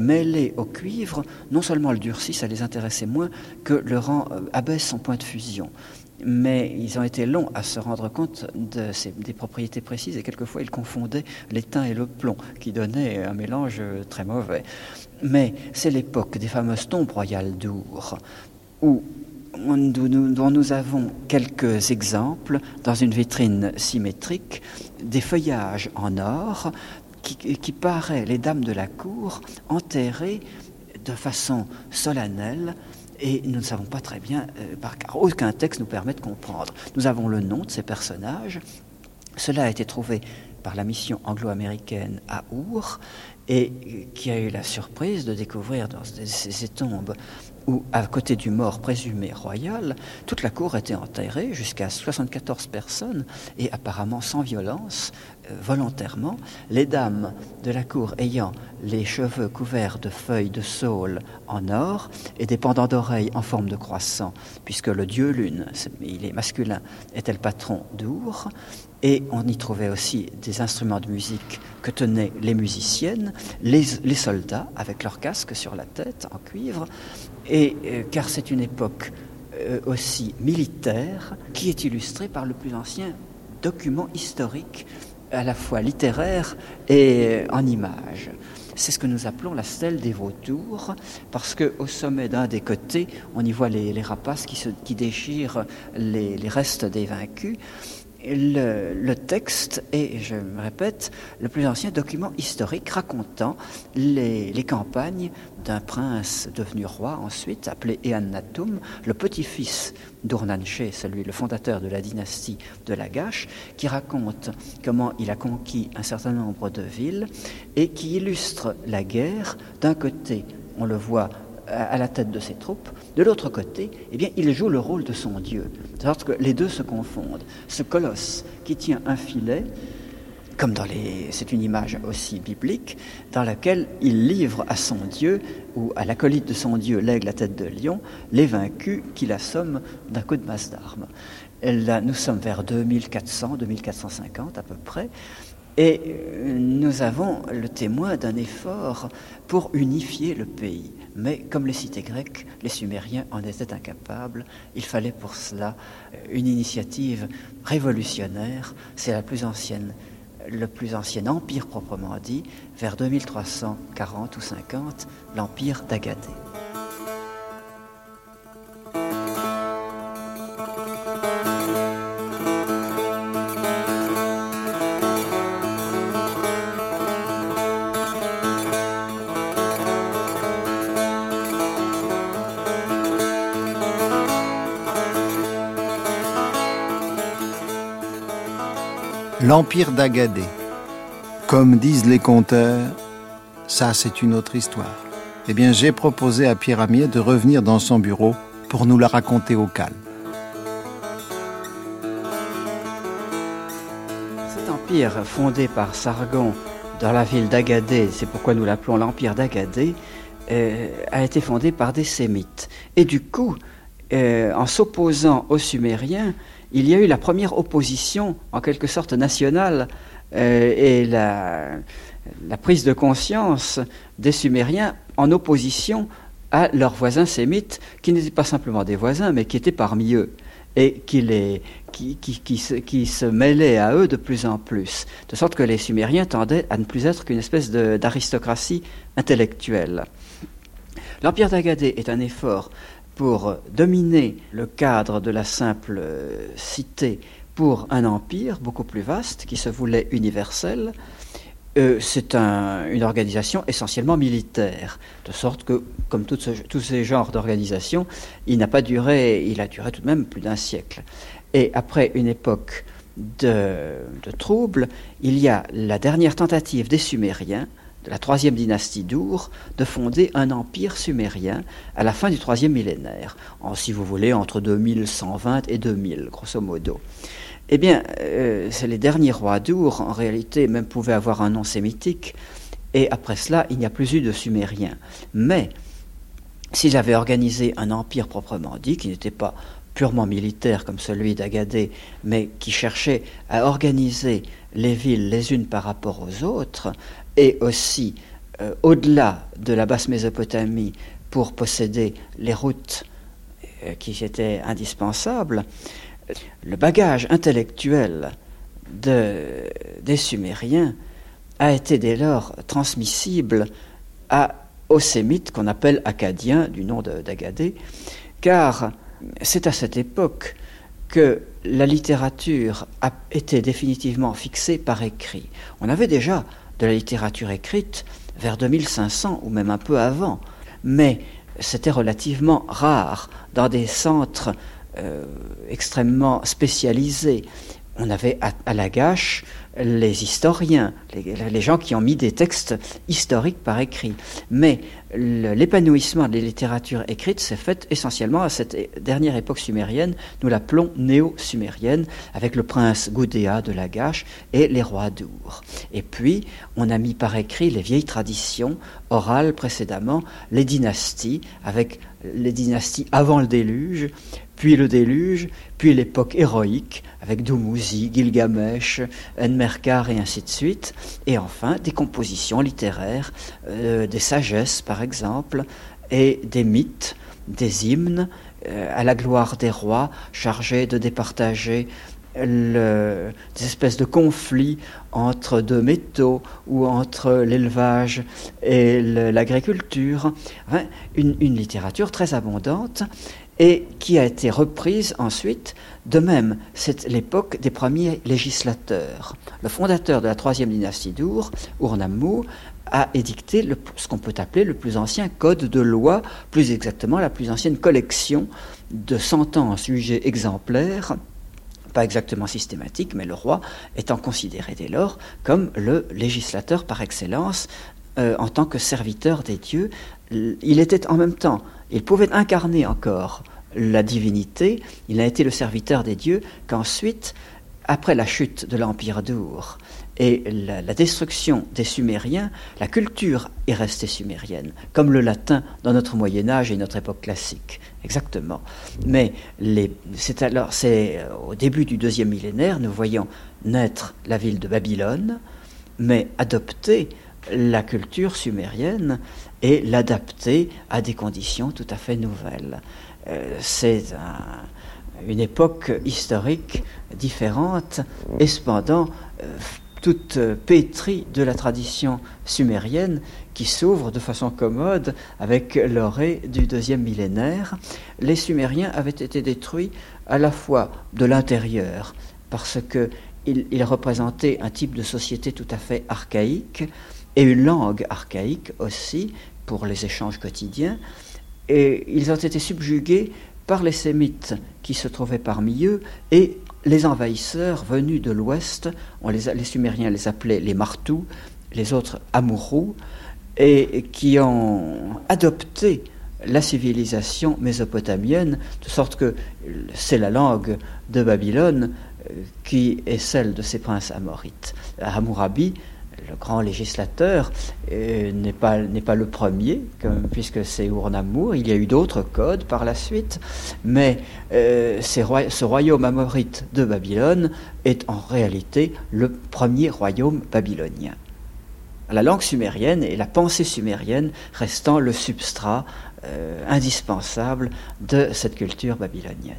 E: mêlé au cuivre, non seulement le durcit, ça les intéressait moins, que le rend, euh, abaisse son point de fusion. Mais ils ont été longs à se rendre compte des propriétés précises et quelquefois ils confondaient l'étain et le plomb, qui donnait un mélange très mauvais. Mais c'est l'époque des fameuses tombes royales d'Our, où dont nous avons quelques exemples dans une vitrine symétrique, des feuillages en or, qui, paraît les dames de la cour enterrées de façon solennelle et nous ne savons pas très bien, euh, car aucun texte nous permet de comprendre. Nous avons le nom de ces personnages. Cela a été trouvé par la mission anglo-américaine à Our et qui a eu la surprise de découvrir dans ces tombes où, à côté du mort présumé royal, toute la cour était enterrée, jusqu'à 74 personnes, et apparemment sans violence, volontairement, les dames de la cour ayant les cheveux couverts de feuilles de saule en or et des pendants d'oreilles en forme de croissant, puisque le dieu lune, il est masculin, était le patron d'Our, et on y trouvait aussi des instruments de musique que tenaient les musiciennes, les, soldats avec leurs casques sur la tête en cuivre, et euh, car c'est une époque euh, aussi militaire qui est illustrée par le plus ancien document historique à la fois littéraire et en images. C'est ce que nous appelons la stèle des vautours, parce qu'au sommet d'un des côtés, on y voit les, rapaces qui, déchirent les restes des vaincus le, texte est, je me répète, le plus ancien document historique racontant les, campagnes d'un prince devenu roi ensuite, appelé Eannatum, le petit-fils d'Urnanché, celui le fondateur de la dynastie de Lagash, qui raconte comment il a conquis un certain nombre de villes et qui illustre la guerre. D'un côté, on le voit à la tête de ses troupes, de l'autre côté, eh bien, il joue le rôle de son Dieu. Sorte que les deux se confondent. Ce colosse qui tient un filet, comme dans les. C'est une image aussi biblique, dans laquelle il livre à son Dieu, ou à l'acolyte de son Dieu, l'aigle à tête de lion, les vaincus qu'il assomme d'un coup de masse d'armes. Là, nous sommes vers 2400, 2450 à peu près. Et euh, nous avons le témoin d'un effort pour unifier le pays. Mais comme les cités grecques, les Sumériens en étaient incapables. Il fallait pour cela une initiative révolutionnaire. C'est le plus ancien empire proprement dit, vers 2340 ou 50, l'empire d'Agadé.
D: L'Empire d'Agadé. Comme disent les conteurs, ça c'est une autre histoire. Eh bien, j'ai proposé à Pierre Amier de revenir dans son bureau pour nous la raconter au calme.
E: Cet empire fondé par Sargon dans la ville d'Agadé, c'est pourquoi nous l'appelons l'Empire d'Agadé, euh, a été fondé par des Sémites. Et du coup, euh, en s'opposant aux Sumériens, il y a eu la première opposition, en quelque sorte nationale, euh, et la, prise de conscience des Sumériens en opposition à leurs voisins sémites, qui n'étaient pas simplement des voisins, mais qui étaient parmi eux, et qui, se, qui se mêlaient à eux de plus en plus, de sorte que les Sumériens tendaient à ne plus être qu'une espèce d'aristocratie intellectuelle. L'Empire d'Agadé est un effort pour dominer le cadre de la simple cité pour un empire beaucoup plus vaste qui se voulait universel. Euh, c'est une organisation essentiellement militaire, de sorte que, comme tous ces genres d'organisations, il n'a pas duré, il a duré tout de même plus d'un siècle. Et après une époque de, de troubles, il y a la dernière tentative des Sumériens la troisième dynastie d'Our, de fonder un empire sumérien à la fin du troisième millénaire, en, si vous voulez, entre 2120 et 2000, grosso modo. Eh bien, euh, les derniers rois d'Our, en réalité, même pouvaient avoir un nom sémitique, et après cela, il n'y a plus eu de Sumériens. Mais, s'ils avaient organisé un empire proprement dit, qui n'était pas purement militaire comme celui d'Agadé, mais qui cherchait à organiser les villes les unes par rapport aux autres, et aussi euh, au-delà de la basse Mésopotamie pour posséder les routes euh, qui étaient indispensables, le bagage intellectuel des Sumériens a été dès lors transmissible aux Sémites qu'on appelle Acadiens du nom d'Agadé, car c'est à cette époque que la littérature a été définitivement fixée par écrit. On avait déjà de la littérature écrite vers 2500 ou même un peu avant. Mais c'était relativement rare dans des centres euh, extrêmement spécialisés. On avait à, Lagache les historiens, les, gens qui ont mis des textes historiques par écrit. Mais l'épanouissement des littératures écrites s'est fait essentiellement à cette dernière époque sumérienne, nous l'appelons néo-sumérienne, avec le prince Gudea de Lagash et les rois d'Our. Et puis, on a mis par écrit les vieilles traditions orales précédemment, les dynasties, avec les dynasties avant le déluge, puis le déluge, puis l'époque héroïque, avec Dumuzi, Gilgamesh, Enmerkar et ainsi de suite, et enfin des compositions littéraires, euh, des sagesses par exemple, et des mythes, des hymnes euh, à la gloire des rois, chargés de départager des espèces de conflits entre deux métaux ou entre l'élevage et l'agriculture. une, littérature très abondante et qui a été reprise ensuite. De même, c'est l'époque des premiers législateurs. Le fondateur de la troisième dynastie d'Our, Urnammu, a édicté le, ce qu'on peut appeler le plus ancien code de loi, plus exactement la plus ancienne collection de sentences jugées exemplaires pas exactement systématique, mais le roi étant considéré dès lors comme le législateur par excellence euh, en tant que serviteur des dieux. Il était en même temps il pouvait incarner encore la divinité, il n'a été le serviteur des dieux qu'ensuite, après la chute de l'Empire d'Our et la, destruction des Sumériens, la culture est restée sumérienne, comme le latin dans notre Moyen Âge et notre époque classique. Exactement. Mais c'est alors, c'est euh, au début du deuxième millénaire, nous voyons naître la ville de Babylone, mais adopter la culture sumérienne et l'adapter à des conditions tout à fait nouvelles. Euh, c'est une époque historique différente et cependant euh, toute pétrie de la tradition sumérienne qui s'ouvre de façon commode avec l'orée du deuxième millénaire. Les Sumériens avaient été détruits à la fois de l'intérieur parce qu'ils représentaient un type de société tout à fait archaïque, et une langue archaïque aussi pour les échanges quotidiens. Et ils ont été subjugués par les Sémites qui se trouvaient parmi eux et les envahisseurs venus de l'ouest, les, Sumériens les appelaient les Martous, les autres Amourous, et qui ont adopté la civilisation mésopotamienne, de sorte que c'est la langue de Babylone euh, qui est celle de ces princes amorites. Hammurabi le grand législateur euh, n'est pas, pas le premier, puisque c'est Urnamur. Il y a eu d'autres codes par la suite, mais euh, ce royaume amorite de Babylone est en réalité le premier royaume babylonien. La langue sumérienne et la pensée sumérienne restant le substrat euh, indispensable de cette culture babylonienne.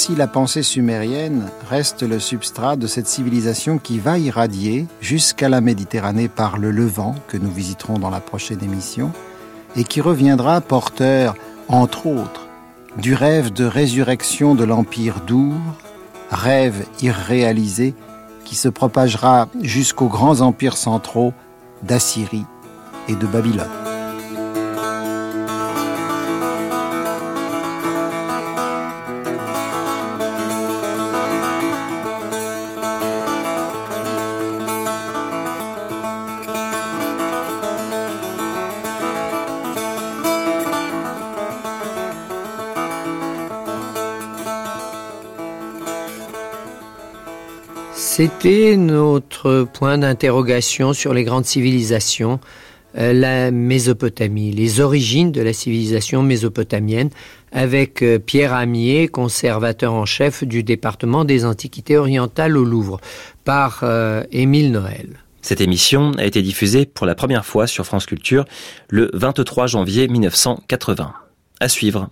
D: Ainsi, la pensée sumérienne reste le substrat de cette civilisation qui va irradier jusqu'à la Méditerranée par le Levant, que nous visiterons dans la prochaine émission, et qui reviendra porteur, entre autres, du rêve de résurrection de l'Empire d'Our, rêve irréalisé qui se propagera jusqu'aux grands empires centraux d'Assyrie et de Babylone.
C: C'était notre point d'interrogation sur les grandes civilisations, euh, la Mésopotamie, les origines de la civilisation mésopotamienne, avec euh, Pierre Amier, conservateur en chef du département des Antiquités orientales au Louvre, par euh, Émile Noël.
B: Cette émission a été diffusée pour la première fois sur France Culture le 23 janvier 1980. À suivre.